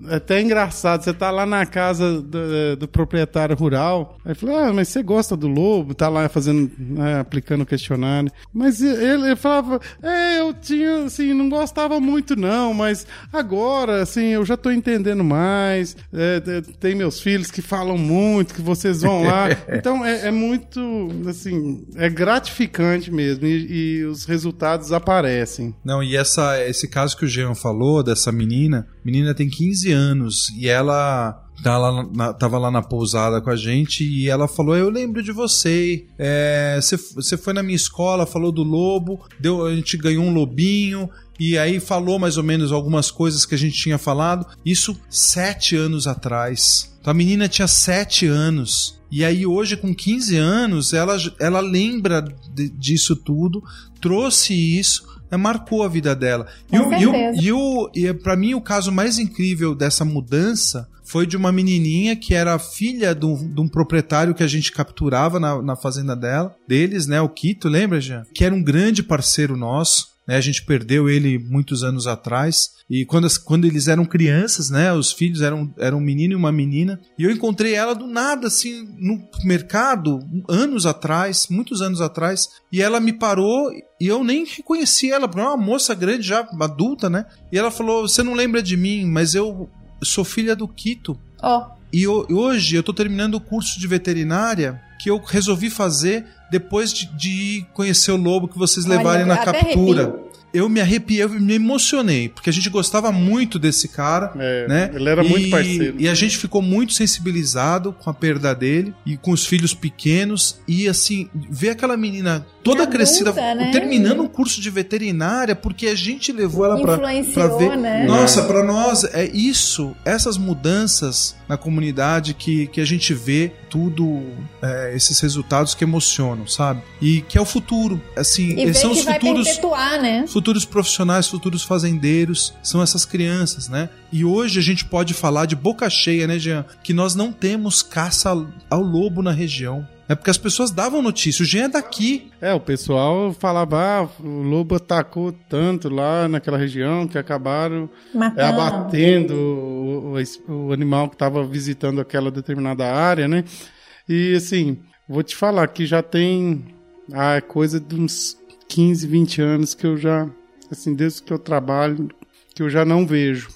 é até engraçado, você tá lá na casa do, do proprietário rural, aí fala, ah, mas você gosta do lobo, tá lá fazendo, né, aplicando o questionário. Mas ele, ele falava, é, eu tinha, assim, não gostava muito não, mas agora, assim, eu já tô entendendo mais, é, tem meus filhos que falam muito, que vocês vão lá. Então é, é muito, assim, é gratificante mesmo e, e, os resultados aparecem. Não, e essa, esse caso que o Jean falou dessa menina, menina tem 15 anos e ela tá lá na, tava lá na pousada com a gente e ela falou: Eu lembro de você. É, você, você foi na minha escola, falou do lobo, deu, a gente ganhou um lobinho. E aí falou mais ou menos algumas coisas que a gente tinha falado. Isso sete anos atrás. Então a menina tinha sete anos. E aí hoje com 15 anos ela, ela lembra de, disso tudo, trouxe isso, né, marcou a vida dela. Com e, o, e, o, e, o, e para mim o caso mais incrível dessa mudança foi de uma menininha que era filha de um, de um proprietário que a gente capturava na, na fazenda dela, deles, né, o Quito, lembra, Jean? Que era um grande parceiro nosso. Né, a gente perdeu ele muitos anos atrás. E quando, as, quando eles eram crianças, né? Os filhos eram, eram um menino e uma menina. E eu encontrei ela do nada, assim, no mercado, anos atrás, muitos anos atrás. E ela me parou e eu nem reconheci ela, porque é uma moça grande, já adulta, né? E ela falou: Você não lembra de mim, mas eu sou filha do Quito. Ó. Oh. E hoje eu tô terminando o curso de veterinária que eu resolvi fazer depois de, de conhecer o lobo que vocês Olha, levarem na captura. Arrepio eu me arrepiei, eu me emocionei, porque a gente gostava muito desse cara, é, né? Ele era e, muito parceiro. E a gente ficou muito sensibilizado com a perda dele e com os filhos pequenos e assim, ver aquela menina toda adulta, crescida, né? terminando um curso de veterinária, porque a gente levou ela para ver. Né? Nossa, para nós é isso, essas mudanças na comunidade que, que a gente vê tudo, é, esses resultados que emocionam, sabe? E que é o futuro, assim, e são os futuros, né? futuros profissionais, futuros fazendeiros, são essas crianças, né? E hoje a gente pode falar de boca cheia, né, Jean, que nós não temos caça ao lobo na região. É porque as pessoas davam notícia. O Jean é daqui. É, o pessoal falava, ah, o lobo atacou tanto lá naquela região que acabaram é, abatendo o, o animal que estava visitando aquela determinada área, né? E assim, vou te falar que já tem a ah, coisa de uns 15, 20 anos que eu já, assim, desde que eu trabalho, que eu já não vejo.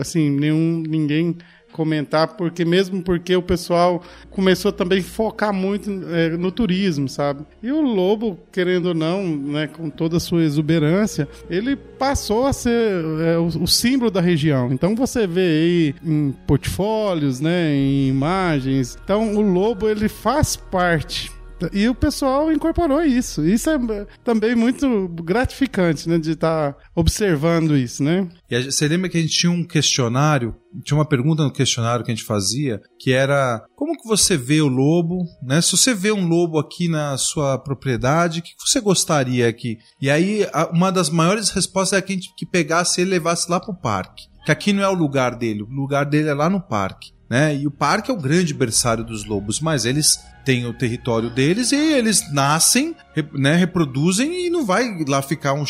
Assim, nenhum, ninguém comentar, porque mesmo porque o pessoal começou também a focar muito é, no turismo, sabe? E o Lobo, querendo ou não, né, com toda a sua exuberância, ele passou a ser é, o, o, símbolo da região. Então você vê aí em portfólios, né, em imagens. Então o Lobo ele faz parte e o pessoal incorporou isso. Isso é também muito gratificante, né? De estar tá observando isso, né? E você lembra que a gente tinha um questionário, tinha uma pergunta no questionário que a gente fazia, que era como que você vê o lobo, né? Se você vê um lobo aqui na sua propriedade, o que você gostaria aqui? E aí, uma das maiores respostas é que a gente que pegasse e levasse lá pro parque. Que aqui não é o lugar dele, o lugar dele é lá no parque. Né? E o parque é o grande berçário dos lobos, mas eles têm o território deles e eles nascem, né, reproduzem e não vai lá ficar um,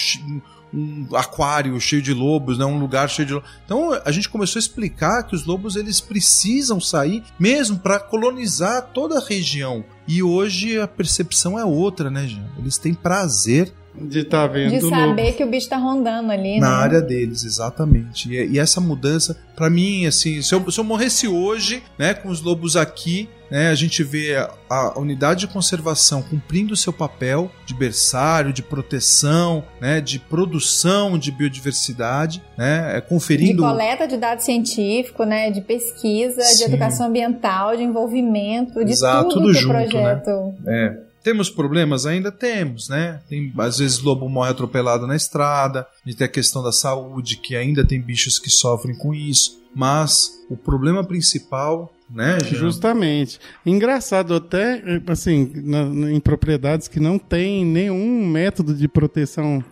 um aquário cheio de lobos, né, um lugar cheio de lobos. Então a gente começou a explicar que os lobos eles precisam sair mesmo para colonizar toda a região. E hoje a percepção é outra, né, Jean? Eles têm prazer de estar tá vendo De saber lobo. que o bicho está rondando ali, Na né? área deles, exatamente. E, e essa mudança, para mim, assim, se eu, se eu morresse hoje, né, com os lobos aqui, né, a gente vê a, a, unidade de conservação cumprindo o seu papel de berçário, de proteção, né, de produção de biodiversidade, né, é, conferindo... De coleta de dados científicos, né, de pesquisa, Sim. de educação ambiental, de envolvimento, de Exato, tudo, tudo junto, né? projeto... Né? É. Temos problemas? Ainda temos, né? Tem, às vezes lobo morre atropelado na estrada, a gente tem a questão da saúde, que ainda tem bichos que sofrem com isso. Mas o problema principal né? Justamente. Engraçado até, assim, na, em propriedades que não tem nenhum método de proteção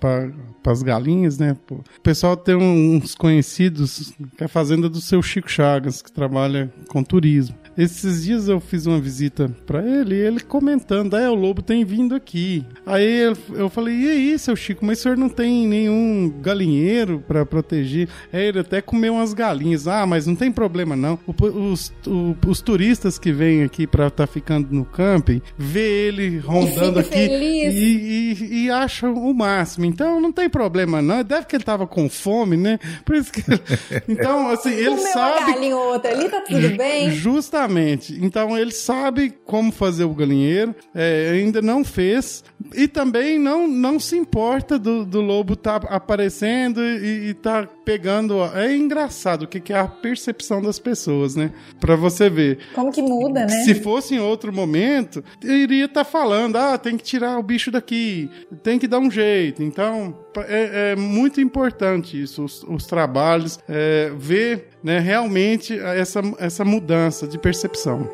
para as galinhas, né? O pessoal tem uns conhecidos que é a fazenda do seu Chico Chagas, que trabalha com turismo. Esses dias eu fiz uma visita para ele e ele comentando: Ah, o lobo tem vindo aqui. Aí eu falei: E aí, seu Chico, mas o senhor não tem nenhum galinheiro para proteger? Aí ele até comeu umas galinhas. Ah, mas não tem problema não. Os, os, os turistas que vêm aqui para estar tá ficando no camping, vê ele rondando aqui e, e, e, acham o máximo. Então não tem problema não. Deve que ele tava com fome, né? Por isso que. Então, assim, ele Comeu sabe. Uma galinha ou outra ali, tá tudo bem? Justamente Exatamente. Então ele sabe como fazer o galinheiro, é, ainda não fez e também não, não se importa do, do lobo estar tá aparecendo e, estar tá pegando. É engraçado o que, que é a percepção das pessoas, né? Para você ver. Como que muda, né? Se fosse em outro momento, iria estar tá falando: ah, tem que tirar o bicho daqui, tem que dar um jeito. Então é, é muito importante isso, os, os trabalhos, é, ver né, realmente essa, essa mudança de percepção.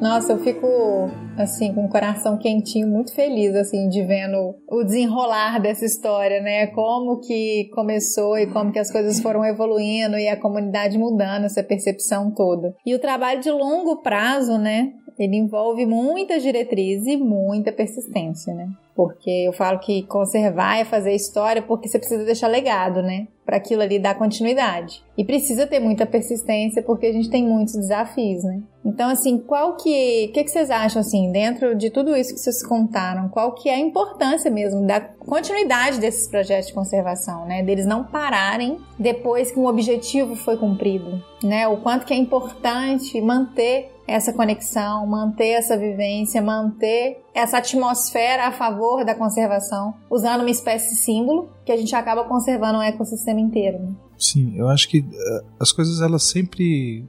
Nossa, eu fico assim com o coração quentinho, muito feliz assim de vendo o desenrolar dessa história, né? Como que começou e como que as coisas foram evoluindo e a comunidade mudando essa percepção toda. E o trabalho de longo prazo, né? Ele envolve muitas diretrizes e muita persistência, né? Porque eu falo que conservar é fazer história porque você precisa deixar legado, né? Para aquilo ali dar continuidade. E precisa ter muita persistência porque a gente tem muitos desafios, né? Então, assim, qual que. O que, que vocês acham, assim, dentro de tudo isso que vocês contaram, qual que é a importância mesmo da continuidade desses projetos de conservação, né? Deles não pararem depois que um objetivo foi cumprido, né? O quanto que é importante manter essa conexão, manter essa vivência, manter essa atmosfera a favor da conservação, usando uma espécie símbolo, que a gente acaba conservando o ecossistema inteiro. Né? Sim, eu acho que uh, as coisas elas sempre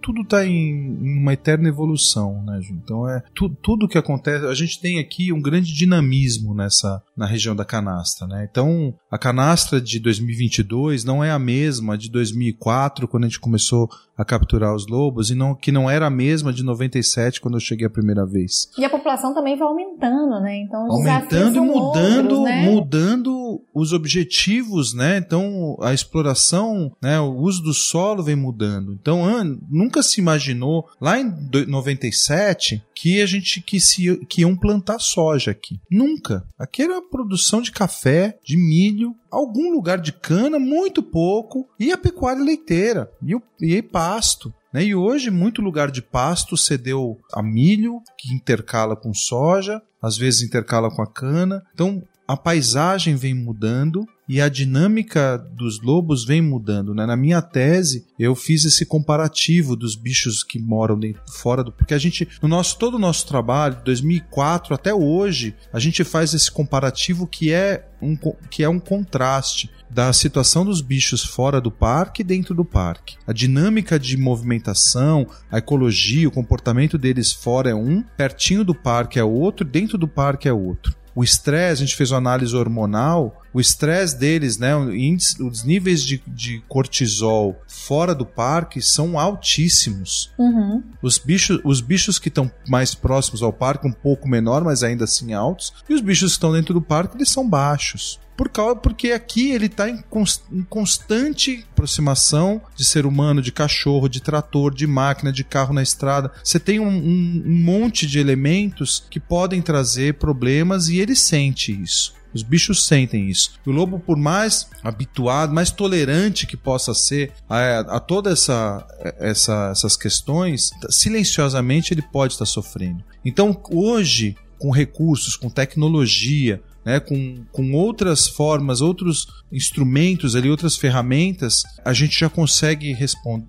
tudo está em, uma eterna evolução, né, Ju? Então é tu, tudo que acontece. A gente tem aqui um grande dinamismo nessa na região da canastra, né? Então a canastra de 2022 não é a mesma de 2004 quando a gente começou a capturar os lobos e não que não era a mesma de 97 quando eu cheguei a primeira vez. E a população também vai aumentando, né? Então aumentando e mudando, outros, né? mudando mudando os objetivos, né? Então a exploração, né? O uso do solo vem mudando. Então nunca se imaginou lá em 97 que a gente que se que iam plantar soja aqui. Nunca. Aqui era produção de café, de milho, algum lugar de cana, muito pouco, e a pecuária leiteira, e, o, e pasto. Né? E hoje, muito lugar de pasto cedeu a milho, que intercala com soja, às vezes intercala com a cana. Então, a paisagem vem mudando e a dinâmica dos lobos vem mudando. Né? Na minha tese, eu fiz esse comparativo dos bichos que moram dentro, fora do. Porque a gente, no nosso todo o nosso trabalho, de 2004 até hoje, a gente faz esse comparativo que é um, que é um contraste da situação dos bichos fora do parque e dentro do parque. A dinâmica de movimentação, a ecologia, o comportamento deles fora é um, pertinho do parque é outro, dentro do parque é outro. O estresse, a gente fez uma análise hormonal, o estresse deles, né, os níveis de, de, cortisol fora do parque são altíssimos. Uhum. Os, bichos, os bichos que estão mais próximos ao parque, um pouco menor, mas ainda assim altos, e os bichos que estão dentro do parque, eles são baixos por causa, porque aqui ele está em, const, em, constante aproximação de ser humano, de cachorro, de trator, de máquina, de carro na estrada. Você tem um, um, um monte de elementos que podem trazer problemas e ele sente isso. Os bichos sentem isso. o lobo, por mais habituado, mais tolerante que possa ser a, a todas essa, essa, essas questões, silenciosamente ele pode estar sofrendo. Então, hoje, com recursos, com tecnologia, né, com, com outras formas, outros instrumentos ali, outras ferramentas, a gente já consegue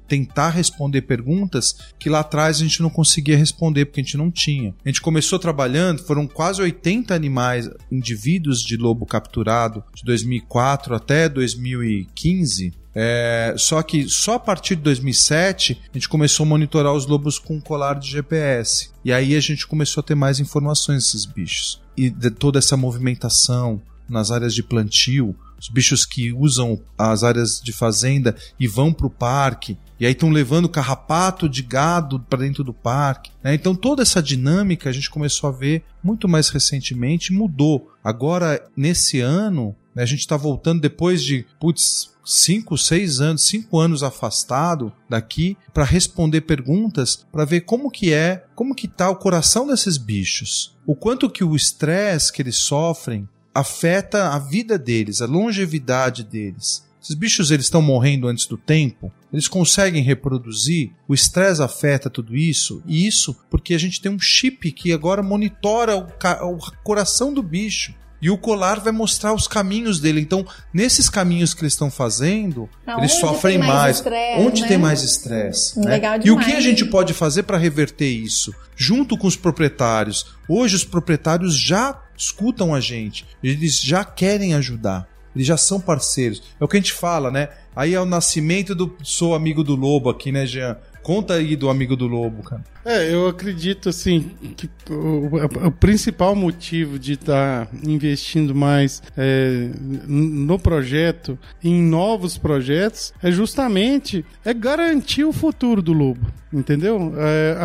tentar responder perguntas que lá atrás a gente não conseguia responder porque a gente não tinha. A gente começou trabalhando, foram quase 80 animais, indivíduos de lobo capturado de 2004 até 2015. É, só que só a partir de 2007 a gente começou a monitorar os lobos com colar de GPS. E aí a gente começou a ter mais informações desses bichos e de toda essa movimentação nas áreas de plantio, os bichos que usam as áreas de fazenda e vão para o parque, e aí estão levando carrapato de gado para dentro do parque. Né? Então toda essa dinâmica a gente começou a ver muito mais recentemente, mudou. Agora, nesse ano, a gente está voltando depois de, putz, cinco, seis anos, cinco anos afastado daqui para responder perguntas, para ver como que é, como que tá o coração desses bichos, o quanto que o estresse que eles sofrem afeta a vida deles, a longevidade deles. Esses bichos eles estão morrendo antes do tempo, eles conseguem reproduzir, o estresse afeta tudo isso, e isso porque a gente tem um chip que agora monitora o, o coração do bicho. E o colar vai mostrar os caminhos dele. Então, nesses caminhos que eles estão fazendo, Aonde eles sofrem mais. mais. Estresse, onde né? tem mais estresse. Né? E o que a gente pode fazer para reverter isso? Junto com os proprietários. Hoje, os proprietários já escutam a gente. Eles já querem ajudar. Eles já são parceiros. É o que a gente fala, né? Aí é o nascimento do Sou Amigo do Lobo aqui, né, Jean? Conta aí do Amigo do Lobo, cara. É, eu acredito assim que o, o principal motivo de estar tá investindo mais é, no projeto, em novos projetos, é justamente é garantir o futuro do Lobo, entendeu? É,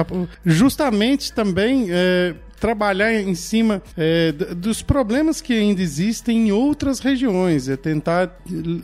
justamente também é, trabalhar em cima é, dos problemas que ainda existem em outras regiões, é tentar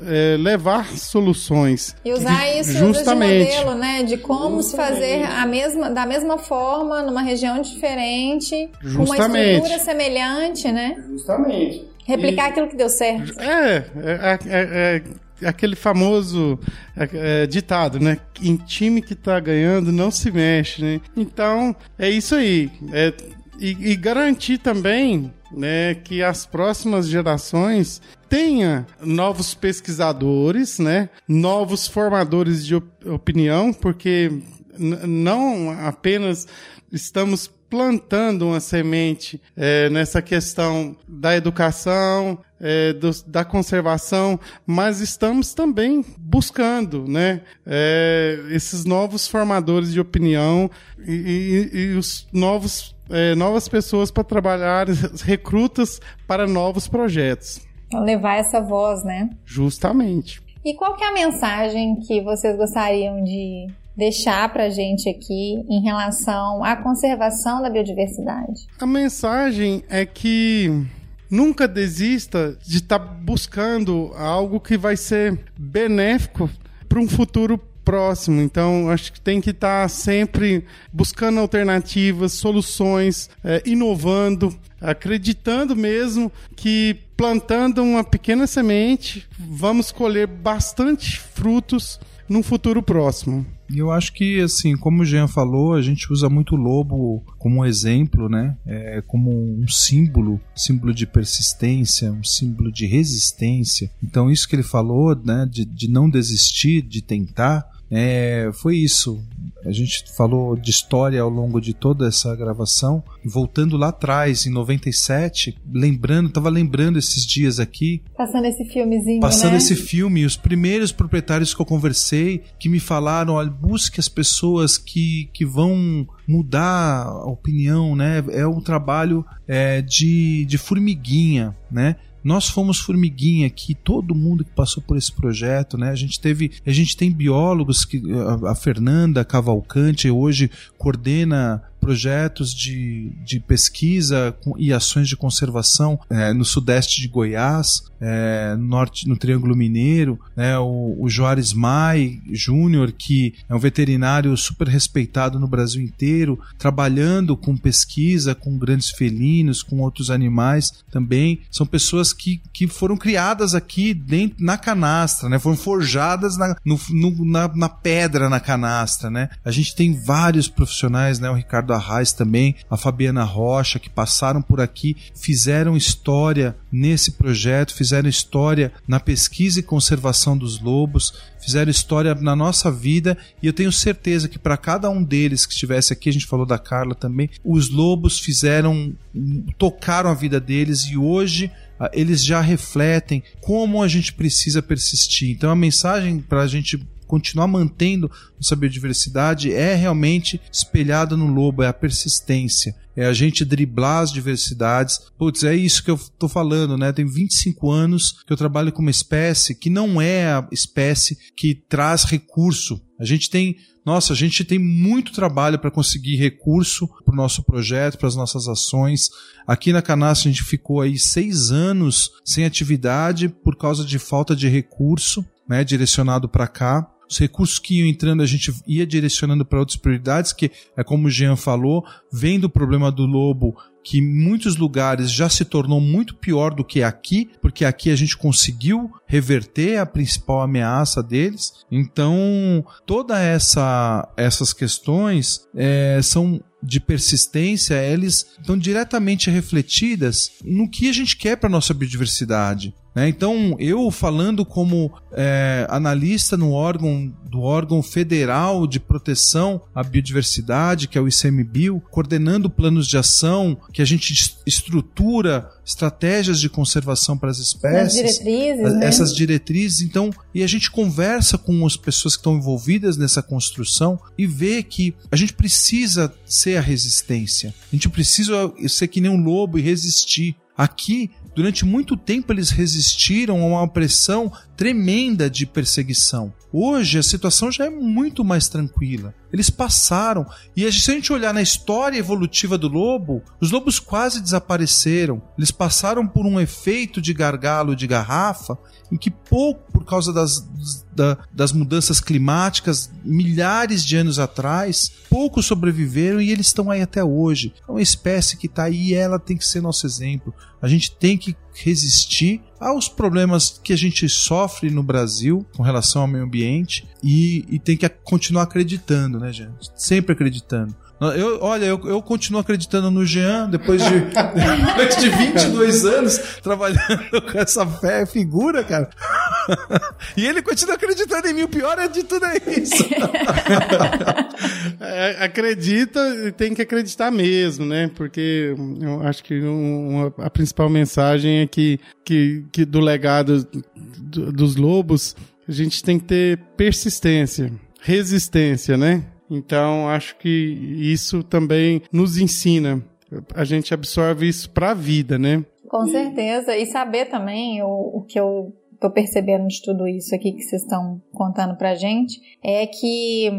é, levar soluções. E usar isso justamente. de modelo, né? De como justamente. fazer a mesma, da mesma forma numa região diferente, justamente. com uma estrutura semelhante, né? Justamente. Replicar e, aquilo que deu certo. É, é, é, é aquele famoso é, é, ditado, né? Em time que tá ganhando não se mexe, né? Então, é isso aí. É e, e garantir também né, que as próximas gerações tenha novos pesquisadores, né, novos formadores de op opinião, porque não apenas estamos plantando uma semente é, nessa questão da educação, é, do, da conservação, mas estamos também buscando né, é, esses novos formadores de opinião e, e, e os novos é, novas pessoas para trabalhar, recrutas para novos projetos. Levar essa voz, né? Justamente. E qual que é a mensagem que vocês gostariam de deixar para a gente aqui em relação à conservação da biodiversidade? A mensagem é que nunca desista de estar tá buscando algo que vai ser benéfico para um futuro próximo. Então, acho que tem que estar tá sempre buscando alternativas, soluções, é, inovando, acreditando mesmo que plantando uma pequena semente, vamos colher bastante frutos num futuro próximo. E eu acho que, assim, como o Jean falou, a gente usa muito o lobo como exemplo, né? É, como um símbolo, símbolo de persistência, um símbolo de resistência. Então, isso que ele falou, né, de, de não desistir, de tentar, é, foi isso. A gente falou de história ao longo de toda essa gravação. Voltando lá atrás, em 97, lembrando, tava lembrando esses dias aqui. Passando esse filmezinho. Passando né? esse filme, os primeiros proprietários que eu conversei que me falaram: olha, busque as pessoas que, que vão mudar a opinião, né? É um trabalho é, de, de formiguinha, né? Nós fomos formiguinha aqui, todo mundo que passou por esse projeto, né? A gente teve, a gente tem biólogos que a, Fernanda Cavalcante hoje coordena projetos de, de pesquisa e ações de conservação é, no sudeste de Goiás, é, no, norte, no Triângulo Mineiro, né, o, o Joares Mai Júnior, que é um veterinário super respeitado no Brasil inteiro, trabalhando com pesquisa com grandes felinos, com outros animais também. São pessoas que, que foram criadas aqui dentro, na canastra, né, foram forjadas na, no, no, na, na pedra na canastra. Né. A gente tem vários profissionais, né, o Ricardo Arraes também, a Fabiana Rocha, que passaram por aqui, fizeram história nesse projeto, fizeram história na pesquisa e conservação dos lobos, fizeram história na nossa vida e eu tenho certeza que para cada um deles que estivesse aqui, a gente falou da Carla também, os lobos fizeram, tocaram a vida deles e hoje ah, eles já refletem como a gente precisa persistir. Então a mensagem para a gente continuar mantendo nossa biodiversidade é realmente espelhada no lobo, é a persistência. É a gente driblar as diversidades. Putz, é isso que eu tô falando, né? Tem 25 anos que eu trabalho com uma espécie que não é a espécie que traz recurso. A gente tem nossa, a gente tem muito trabalho para conseguir recurso para o nosso projeto, para as nossas ações. Aqui na Canastra a gente ficou aí seis anos sem atividade por causa de falta de recurso, né, direcionado para cá os recursos que iam entrando a gente ia direcionando para outras prioridades, que é como o Jean falou, vendo o problema do lobo que em muitos lugares já se tornou muito pior do que aqui, porque aqui a gente conseguiu reverter a principal ameaça deles. Então, toda essa essas questões é, são de persistência, eles estão diretamente refletidas no que a gente quer para nossa biodiversidade. Né? Então, eu falando como é, analista no órgão do órgão federal de proteção à biodiversidade, que é o ICMBio, coordenando planos de ação, que a gente estrutura estratégias de conservação para as espécies, as diretrizes, né? essas diretrizes. Então, e a gente conversa com as pessoas que estão envolvidas nessa construção e vê que a gente precisa ser a resistência. A gente precisa ser que nem um lobo e resistir. Aqui Durante muito tempo eles resistiram a uma pressão tremenda de perseguição. Hoje a situação já é muito mais tranquila. Eles passaram, e se a gente olhar na história evolutiva do lobo, os lobos quase desapareceram. Eles passaram por um efeito de gargalo de garrafa, em que pouco, por causa das, das mudanças climáticas, milhares de anos atrás, poucos sobreviveram e eles estão aí até hoje. É uma espécie que está aí e ela tem que ser nosso exemplo. A gente tem que resistir aos problemas que a gente sofre no Brasil com relação ao meio ambiente e, e tem que continuar acreditando, né, gente? Sempre acreditando. Eu, olha, eu, eu continuo acreditando no Jean depois de, depois de 22 anos trabalhando com essa fé figura, cara. e ele continua acreditando em mim. O pior é de tudo é isso. é, acredita e tem que acreditar mesmo, né? Porque eu acho que a principal mensagem é que, que, que do legado do, dos lobos a gente tem que ter persistência, resistência, né? Então, acho que isso também nos ensina. A gente absorve isso para a vida, né? Com certeza. E saber também o, o que eu tô percebendo de tudo isso aqui que vocês estão contando pra gente é que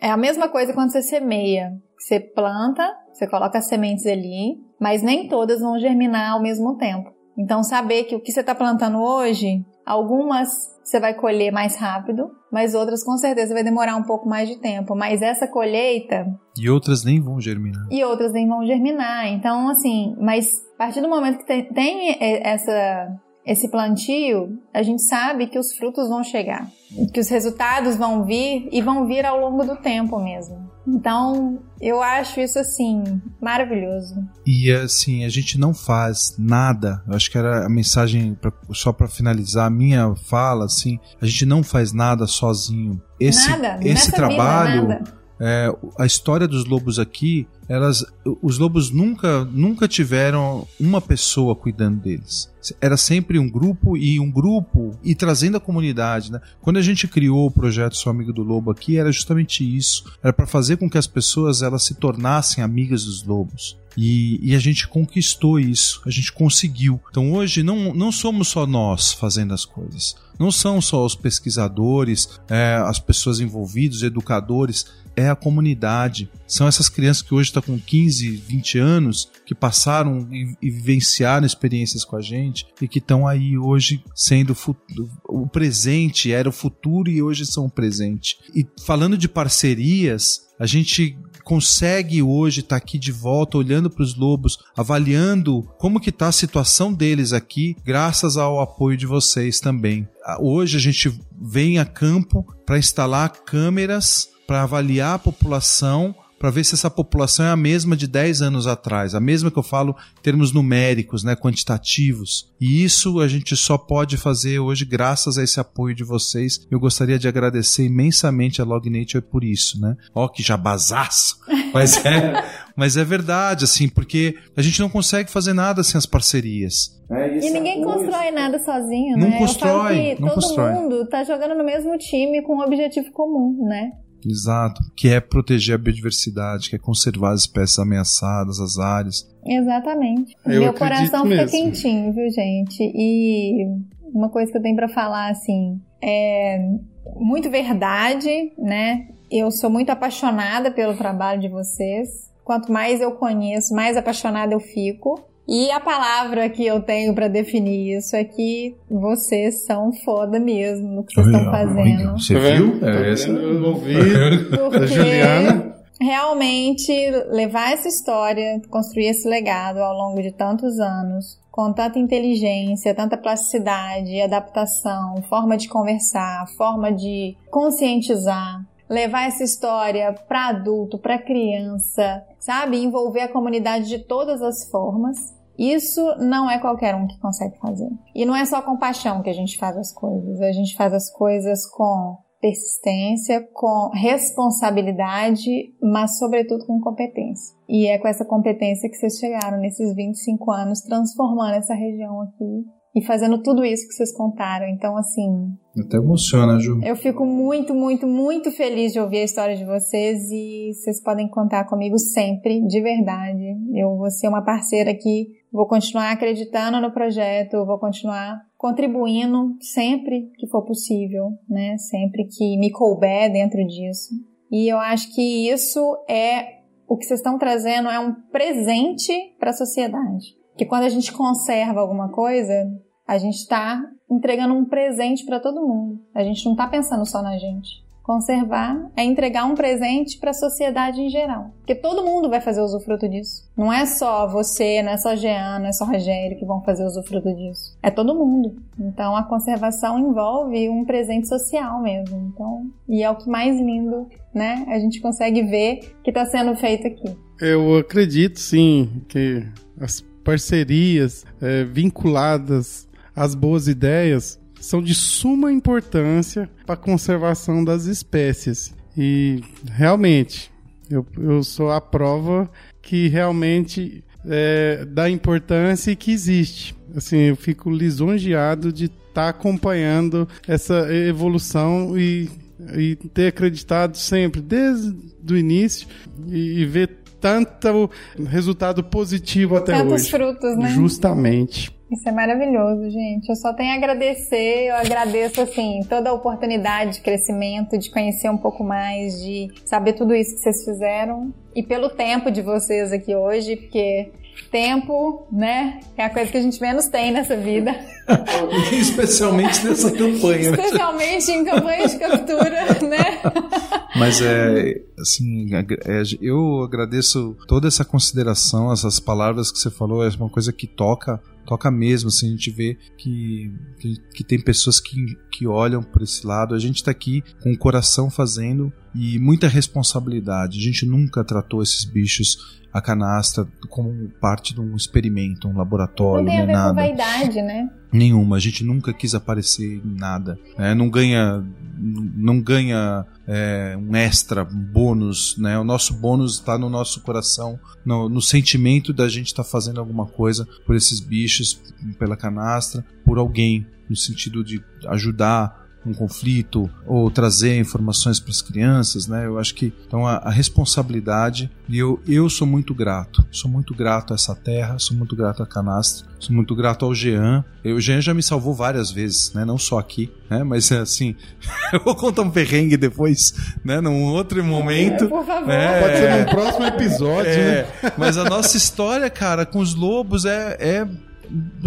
é a mesma coisa quando você semeia. Você planta, você coloca as sementes ali, mas nem todas vão germinar ao mesmo tempo. Então, saber que o que você está plantando hoje, algumas você vai colher mais rápido, mas outras com certeza vai demorar um pouco mais de tempo. Mas essa colheita. E outras nem vão germinar. E outras nem vão germinar. Então, assim, mas a partir do momento que tem, tem essa esse plantio, a gente sabe que os frutos vão chegar, que os resultados vão vir e vão vir ao longo do tempo mesmo. Então, eu acho isso assim maravilhoso. E assim, a gente não faz nada. Eu acho que era a mensagem pra, só para finalizar a minha fala, assim, a gente não faz nada sozinho. Esse nada, esse trabalho vida, nada. É, a história dos lobos aqui, elas, os lobos nunca, nunca tiveram uma pessoa cuidando deles. Era sempre um grupo e um grupo e trazendo a comunidade, né? Quando a gente criou o projeto Sou Amigo do Lobo aqui, era justamente isso. Era para fazer com que as pessoas elas se tornassem amigas dos lobos. E, e, a gente conquistou isso, a gente conseguiu. Então hoje não, não somos só nós fazendo as coisas. Não são só os pesquisadores, é, as pessoas envolvidas, educadores, é a comunidade. São essas crianças que hoje estão com 15, 20 anos, que passaram e, e vivenciaram experiências com a gente e que estão aí hoje sendo o presente, era o futuro e hoje são o presente. E falando de parcerias, a gente consegue hoje estar tá aqui de volta olhando para os lobos, avaliando como que está a situação deles aqui, graças ao apoio de vocês também. Hoje a gente vem a campo para instalar câmeras para avaliar a população para ver se essa população é a mesma de 10 anos atrás, a mesma que eu falo em termos numéricos, né, quantitativos. E isso a gente só pode fazer hoje graças a esse apoio de vocês. Eu gostaria de agradecer imensamente a Log Nature por isso, né? Ó, que jabazaço! Mas é, mas é verdade, assim, porque a gente não consegue fazer nada sem as parcerias. É, e ninguém apoio, constrói nada sozinho, não né? Constrói, Eu falo que não todo constrói. mundo tá jogando no mesmo time com um objetivo comum, né? Exato, que é proteger a biodiversidade, que é conservar as espécies ameaçadas, as áreas. Exatamente. Eu Meu coração acredito fica mesmo. quentinho, viu, gente? E uma coisa que eu tenho pra falar, assim, é muito verdade, né? Eu sou muito apaixonada pelo trabalho de vocês. Quanto mais eu conheço, mais apaixonada eu fico. E a palavra que eu tenho pra definir isso é que vocês são foda mesmo no que vocês estão fazendo. Você Tá viu? vendo? Tá É essa. Eu ouvi. Porque Juliana. realmente levar essa história, construir esse legado ao longo de tantos anos, com tanta inteligência, tanta plasticidade, adaptação, forma de conversar, forma de conscientizar, levar essa história para adulto, para criança, sabe? Envolver a comunidade de todas as formas. Isso não é qualquer um que consegue fazer. E não é só com paixão que a gente faz as coisas. A gente faz as coisas com persistência, com responsabilidade, mas sobretudo com competência. E é com essa competência que vocês chegaram nesses 25 anos, transformando essa região aqui e fazendo tudo isso que vocês contaram. Então, assim, Até emociona, Ju. eu fico muito, muito, muito feliz de ouvir a história de vocês e vocês podem contar comigo sempre, de verdade. Eu vou ser uma parceira aqui, vou continuar acreditando no projeto, vou continuar contribuindo sempre que for possível, né? Sempre que me couber dentro disso. E eu acho que isso é o que vocês estão trazendo é um presente para a sociedade. Que quando a gente conserva alguma coisa, a gente está entregando um presente para todo mundo. A gente não está pensando só na gente. Conservar é entregar um presente para a sociedade em geral. Porque todo mundo vai fazer usufruto disso. Não é só você, não é só Jean, não é só Rogério que vão fazer usufruto disso. É todo mundo. Então a conservação envolve um presente social mesmo. Então, e é o que mais lindo, né? A gente consegue ver que está sendo feito aqui. Eu acredito sim que as parcerias é, vinculadas às boas ideias são de suma importância para a conservação das espécies. E realmente, eu, eu sou a prova que realmente é, dá importância que existe. Assim, eu fico lisonjeado de estar acompanhando essa evolução e, e ter acreditado sempre, desde o início, e, e ver tanto resultado positivo até Tantos hoje. frutos, né? Justamente. Isso é maravilhoso, gente. Eu só tenho a agradecer. Eu agradeço, assim, toda a oportunidade de crescimento, de conhecer um pouco mais, de saber tudo isso que vocês fizeram. E pelo tempo de vocês aqui hoje, porque tempo, né? É a coisa que a gente menos tem nessa vida. Especialmente nessa campanha. Né? Especialmente em campanha de captura, né? Mas é assim, é, eu agradeço toda essa consideração, essas palavras que você falou, é uma coisa que toca toca mesmo, assim, a gente vê que, que, que, tem pessoas que, que olham por esse lado. A gente está aqui com o coração fazendo e muita responsabilidade. A gente nunca tratou esses bichos a canastra como parte de um experimento, um laboratório, não tem a ver nada. com vaidade, né? Nenhuma. A gente nunca quis aparecer em nada. É, não ganha, não ganha é, um extra, um bônus, né? O nosso bônus está no nosso coração, no, no sentimento da gente estar tá fazendo alguma coisa por esses bichos, pela canastra, por alguém, no sentido de ajudar um conflito ou trazer informações para as crianças, né? Eu acho que então a, a, responsabilidade e eu eu sou muito grato, sou muito grato a essa terra, sou muito grato a Canastra, sou muito grato ao Jean. O Jean já me salvou várias vezes, né? Não só aqui, né? Mas assim, eu vou contar um perrengue depois, né? Num outro momento. É, por favor. Né? Pode ser no próximo episódio, é, né? Mas a nossa história, cara, com os lobos é, é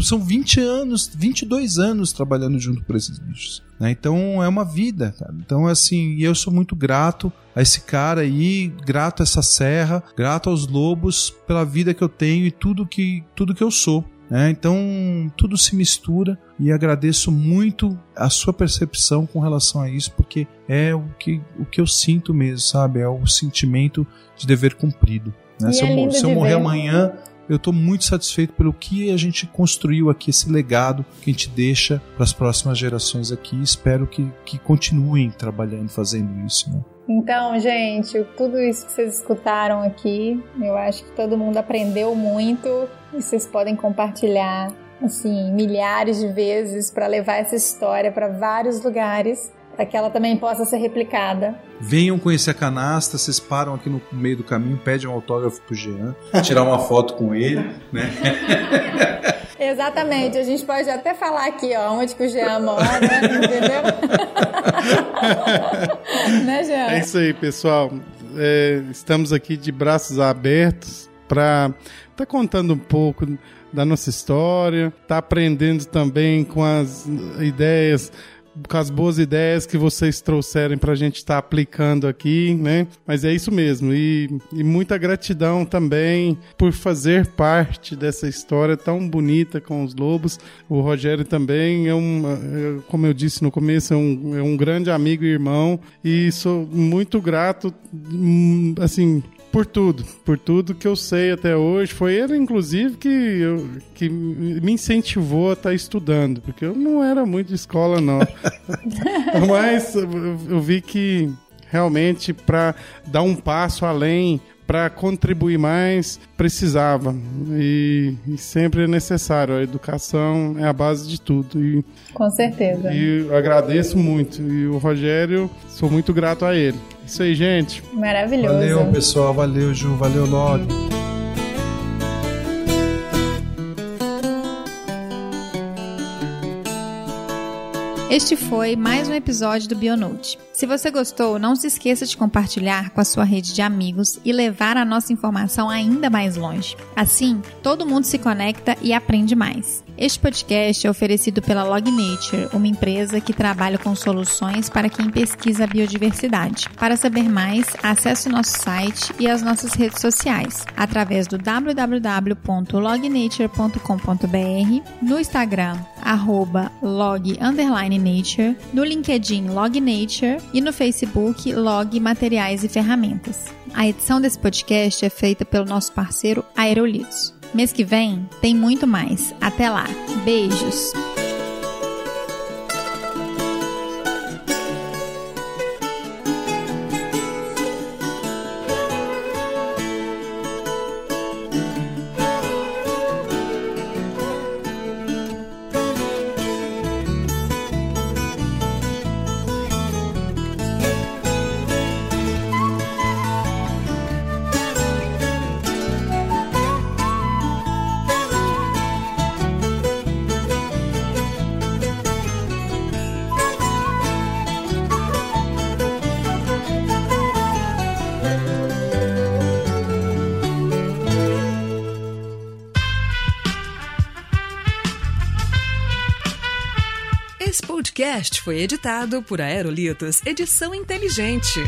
são 20 anos, 22 anos trabalhando junto com esses bichos. Né? Então é uma vida, cara. Então, assim, eu sou muito grato a esse cara aí, grato a essa serra, grato aos lobos pela vida que eu tenho e tudo que, tudo que eu sou. Né? Então tudo se mistura e agradeço muito a sua percepção com relação a isso, porque é o que, o que eu sinto mesmo, sabe? É o sentimento de dever cumprido. Né? Se, é eu, se eu morrer ver. amanhã, eu estou muito satisfeito pelo que a gente construiu aqui, esse legado que a gente deixa para as próximas gerações aqui. Espero que, que continuem trabalhando, fazendo isso. Né? Então, gente, tudo isso que vocês escutaram aqui, eu acho que todo mundo aprendeu muito e vocês podem compartilhar assim milhares de vezes para levar essa história para vários lugares para que ela também possa ser replicada. Venham conhecer a canasta, vocês param aqui no meio do caminho, pedem um autógrafo pro Jean, tirar uma foto com ele, né? Exatamente, a gente pode até falar aqui, ó, onde que o Jean mora, entendeu? né, Jean? É isso aí, pessoal. É, estamos aqui de braços abertos para estar tá contando um pouco da nossa história, tá aprendendo também com as ideias com as boas ideias que vocês trouxerem para a gente estar tá aplicando aqui, né? Mas é isso mesmo. E, e, muita gratidão também por fazer parte dessa história tão bonita com os lobos. O Rogério também é um, é, como eu disse no começo, é um, é um grande amigo e irmão. E sou muito grato, hum, assim, por tudo, por tudo que eu sei até hoje. Foi ele, inclusive, que, eu, que me incentivou a estar tá estudando, porque eu não era muito de escola, não. Mas eu vi que realmente para dar um passo além, para contribuir mais, precisava. E, e, sempre é necessário. A educação é a base de tudo. E, Com certeza. E eu agradeço muito. E o Rogério, sou muito grato a ele. Isso aí, gente. Maravilhoso. Valeu, pessoal. Valeu, Ju. Valeu, Log. Este foi mais um episódio do Bionote. Se você gostou, não se esqueça de compartilhar com a sua rede de amigos e levar a nossa informação ainda mais longe. Assim, todo mundo se conecta e aprende mais. Este podcast é oferecido pela Log Nature, uma empresa que trabalha com soluções para quem pesquisa a biodiversidade. Para saber mais, acesse o nosso site e as nossas redes sociais através do www.lognature.com.br, no Instagram arroba log nature, no LinkedIn Log Nature e no Facebook Log Materiais e Ferramentas. A edição desse podcast é feita pelo nosso parceiro Aerolitos. Mês que vem tem muito mais. Até lá. Beijos. Foi editado por Aerolitos Edição Inteligente.